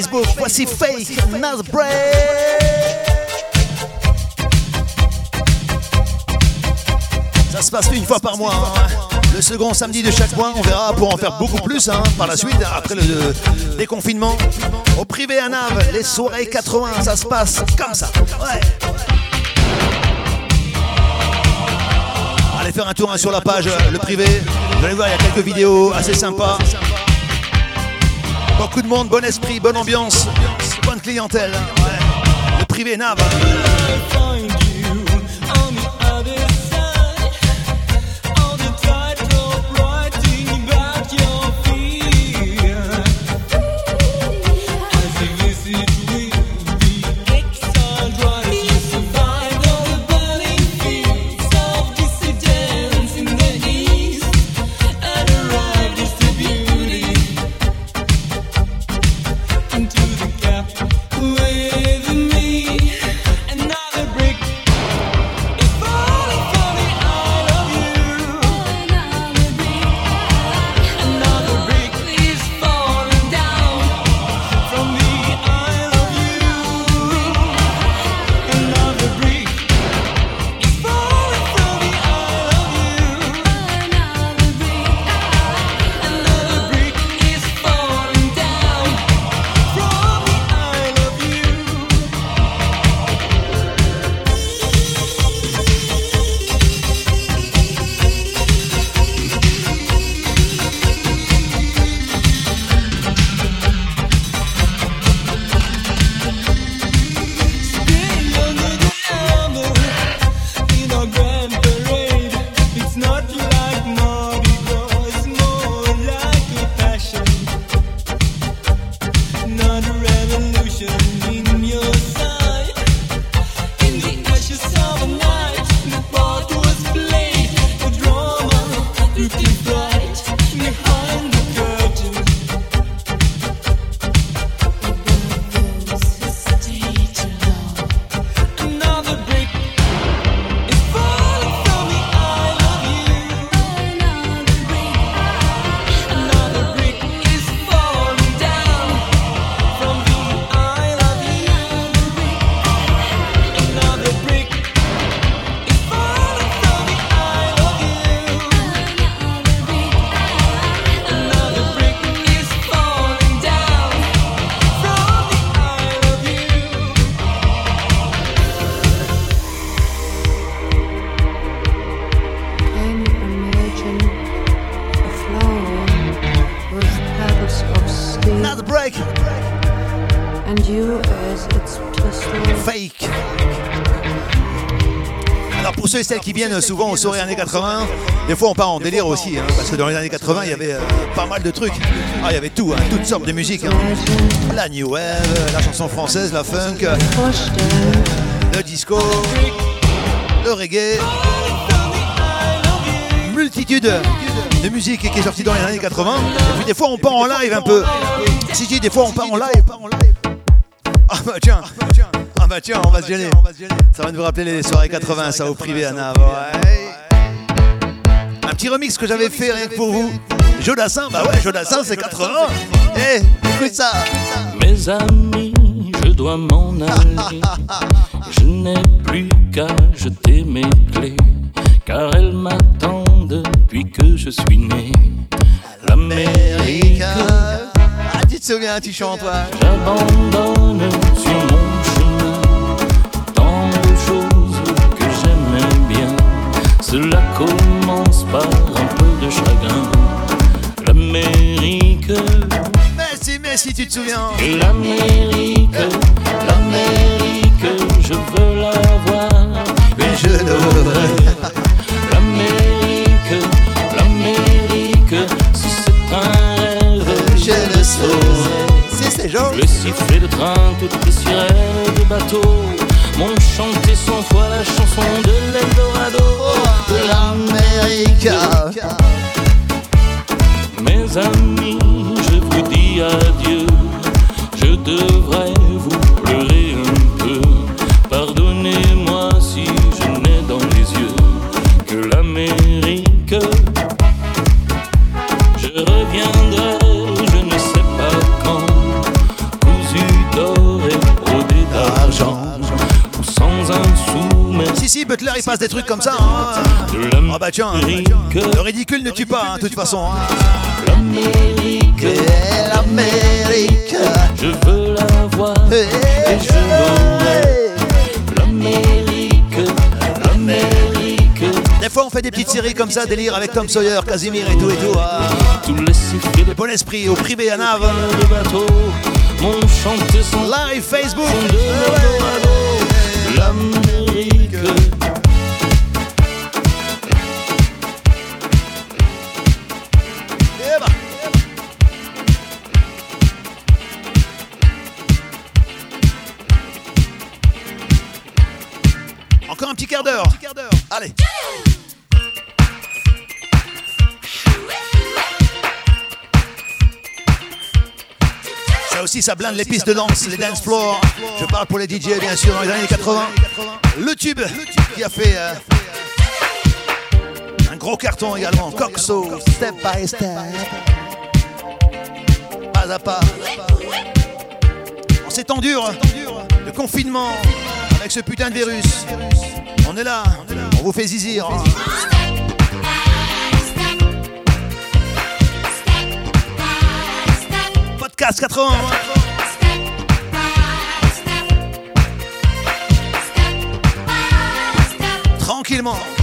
Facebook, voici Fake Nasbray Ça se passe une fois par mois. hein. Le second samedi de chaque mois, on verra pour en faire beaucoup plus hein, par la suite, après le déconfinement. Au privé à Nave, les soirées 80, ça se passe comme ça. Allez faire un tour hein, sur la page, euh, le privé. Vous allez voir, il y a quelques vidéos assez sympas. Beaucoup de monde, bon esprit, bonne ambiance, bonne clientèle. Le privé Nav. Et celles qui viennent souvent aux soirées années 80, des fois on part en délire aussi, hein, parce que dans les années 80 il y avait euh, pas mal de trucs. Ah il y avait tout, hein, toutes sortes de musique. hein. La new wave, la chanson française, la funk, le disco, le reggae. Multitude de musique qui est sortie dans les années 80. Et puis des fois on part en live un peu. Si si des fois on part en live. Ah bah tiens, bah tiens, on va se gêner. Ça va nous rappeler les soirées 80, ça au privé. Ouais. Un petit remix que j'avais fait rien que pour vous. Jodassin, bah ouais, Jodassin c'est 80. Eh, écoute ça. Mes amis, je dois m'en aller. Je n'ai plus qu'à jeter mes clés, car elles m'attendent depuis que je suis né. L'Amérique, Ah, tu te souviens, tu chantes, toi. j'abandonne C'est. Le sifflet de train, toutes les sirènes de bateau m'ont chanté cent fois la chanson de l'Eldorado. L'Amérique. Mes amis, je vous dis adieu. Je devrais vous pleurer Butler, il passe des trucs comme ça. hein. Ah bah tiens, le ridicule ne tue pas, hein, de toute façon. hein. L'Amérique. Et l'Amérique. Je veux la voir et je l'aurai. L'Amérique, l'Amérique. Des fois, on fait des petites séries comme ça, délire avec Tom Sawyer, Casimir et tout et tout. hein. Tous les sifflets de Bon esprit au privé à son Live Facebook. l'Eldorado. L'Amérique. Aussi, ça blinde les pistes de danse, les dance floors. Je parle pour les DJ, bien sûr, dans les années 80. Le tube qui a fait euh, un gros carton également. Coxo, step by step. Pas à pas. En ces temps durs de confinement, avec ce putain de virus, on est là, on vous fait zizir. Podcast 80. Tranquillement.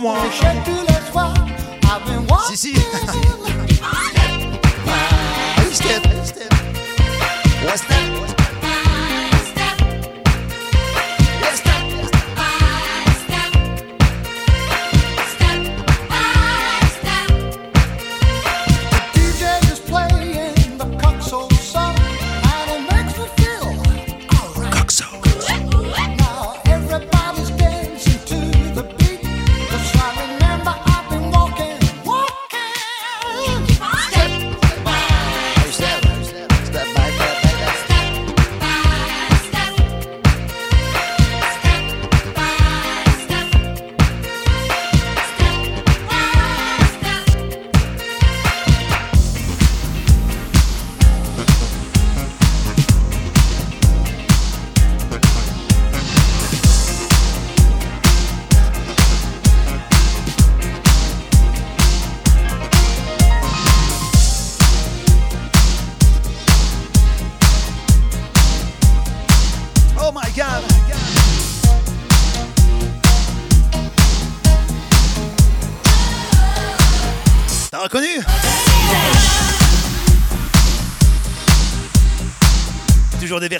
Moi. Si, si.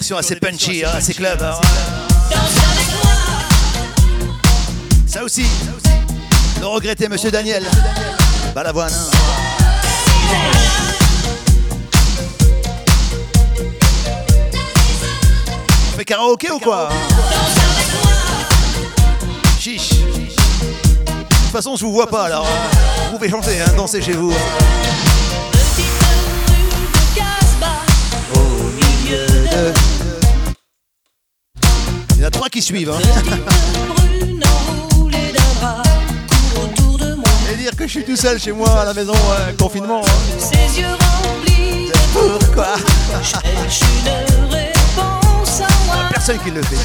Versions assez punchy, hein, assez club. hein, ouais. Ça aussi, le regretté Monsieur Daniel. Balavoine. hein. On fait karaoké ou quoi Chiche. De toute façon, je vous vois pas, alors euh, vous pouvez chanter, hein, danser chez vous. Au milieu de... qui suivent. Hein. Et dire que je suis tout seul chez moi à la maison, euh, confinement. hein. Ses yeux remplis Pourquoi cherche une réponse à moi. Personne qui le fait.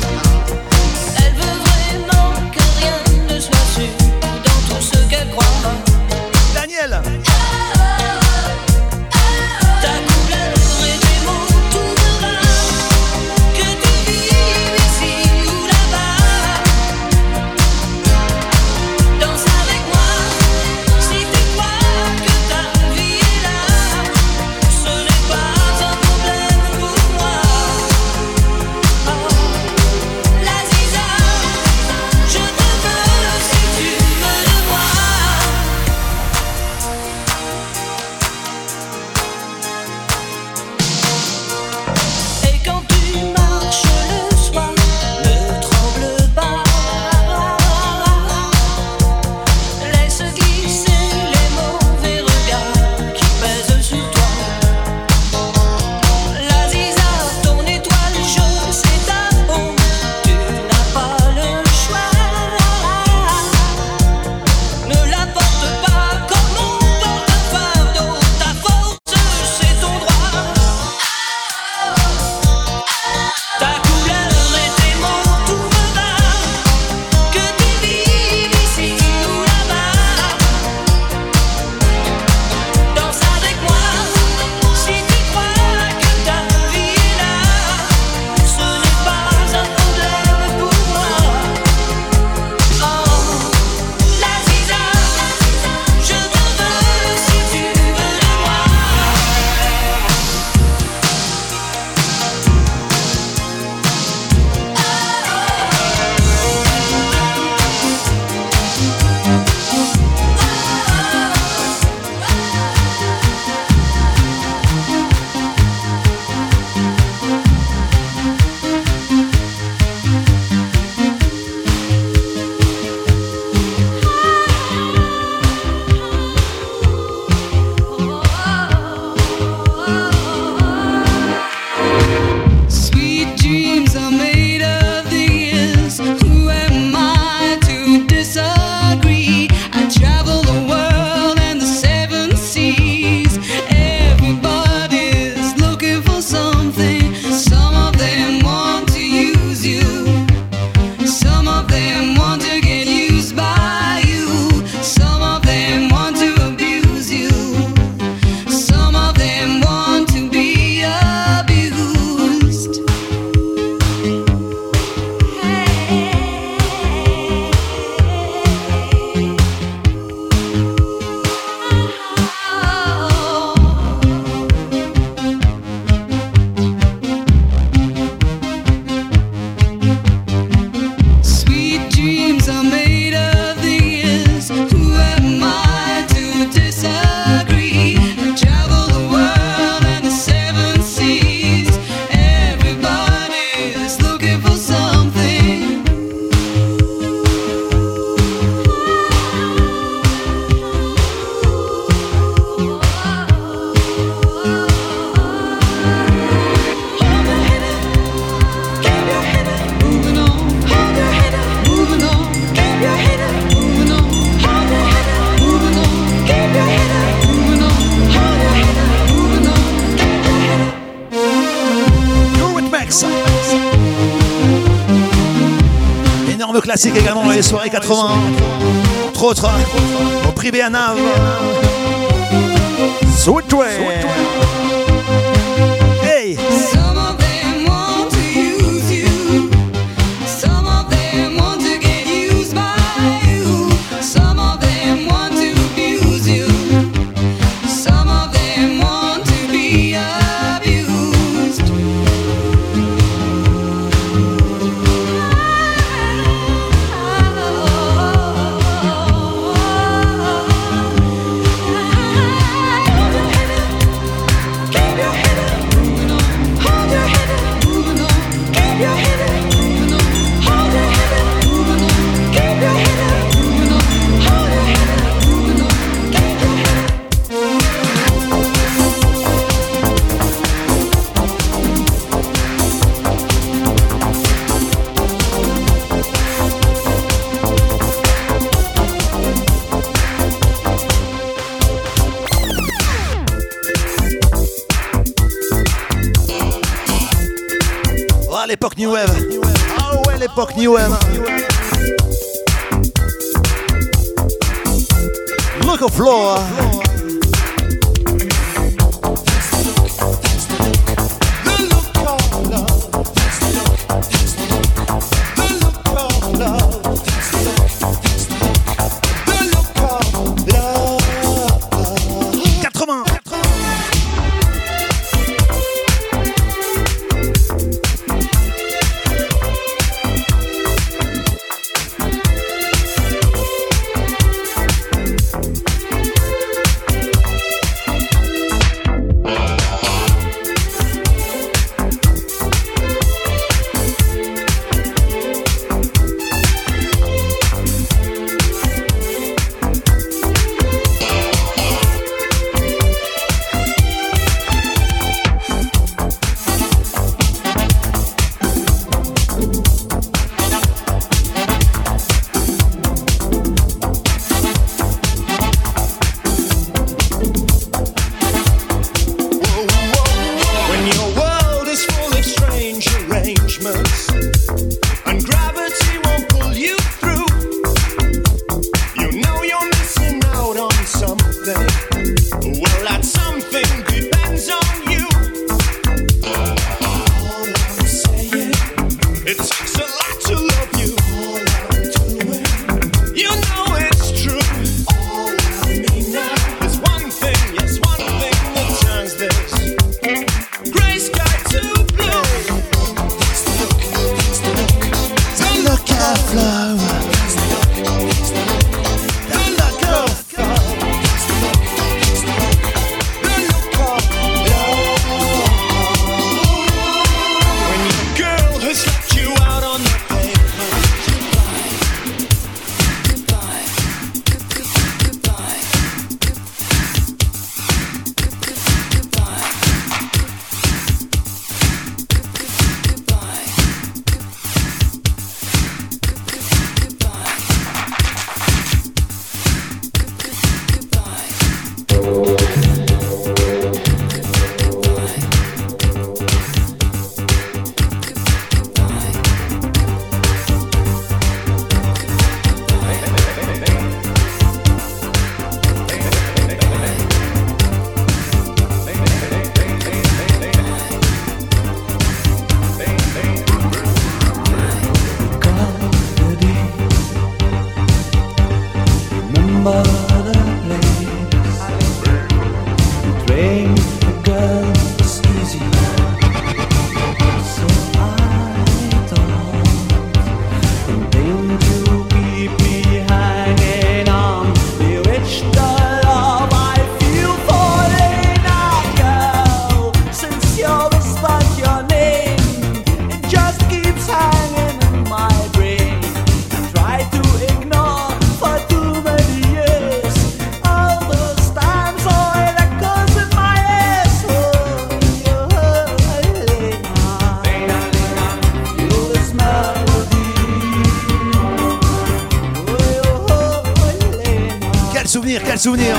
souvenir.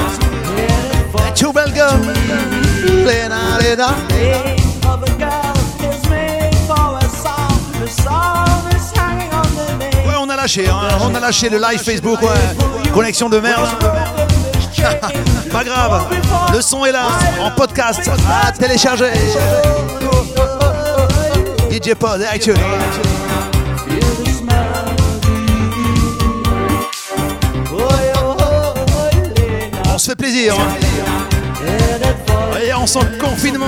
Ouais, on a lâché, hein. on a lâché le live Facebook, ouais. Connexion de merde. Pas grave, le son est là, en podcast, à télécharger. DJ Pod. Plaisir. Et on sent le confinement.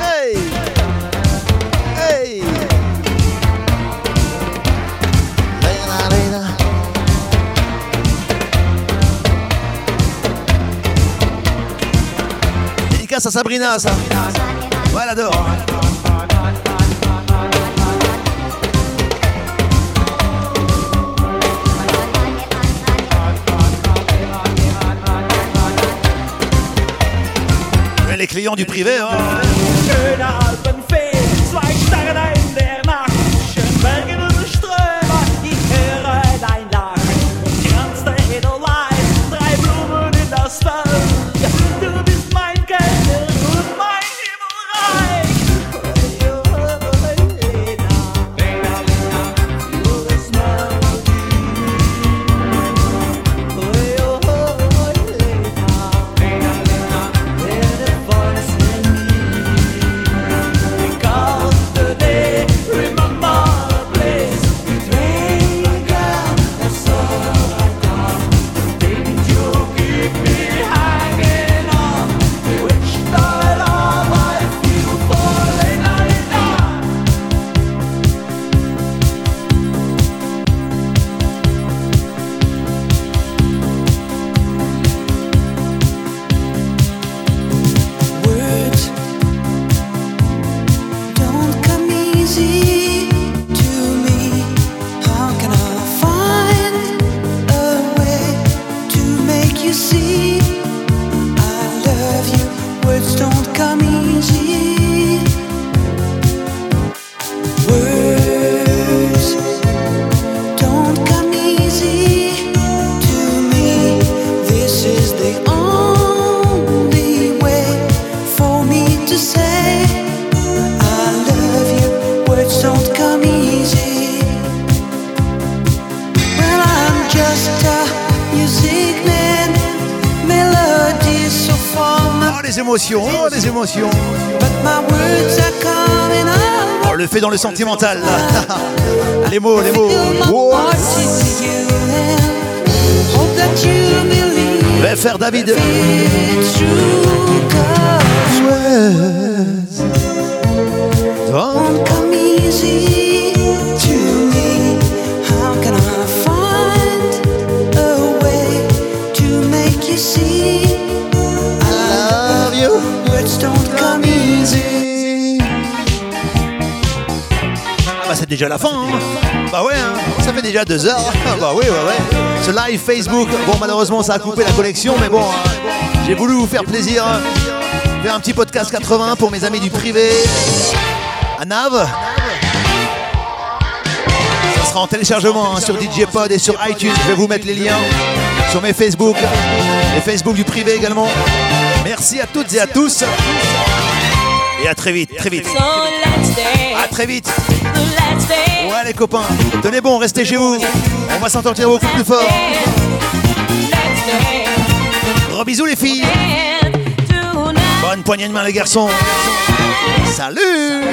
Hey Hey. Dédicace à Sabrina, ça. Ouais, elle adore. Les clients du privé, hein. Dans le sentimental. les mots, les mots. Vais faire David. Déjà la fin. hein. Bah ouais, hein. ça fait déjà deux heures. Ah bah oui, ouais, ouais. Ce live Facebook, bon malheureusement ça a coupé la connexion, mais bon, hein, j'ai voulu vous faire plaisir. Faire un petit podcast 80 pour mes amis du privé. À Nav. Ça sera en téléchargement sur DJ Pod et sur iTunes. Je vais vous mettre les liens sur mes Facebook, les Facebook du privé également. Merci à toutes et à tous. Et à très vite, très vite très vite. Ouais, les copains, tenez bon, restez chez vous. On va s'entendre beaucoup plus fort. Gros bisous, les filles. Bonne poignée de main, les garçons. Salut!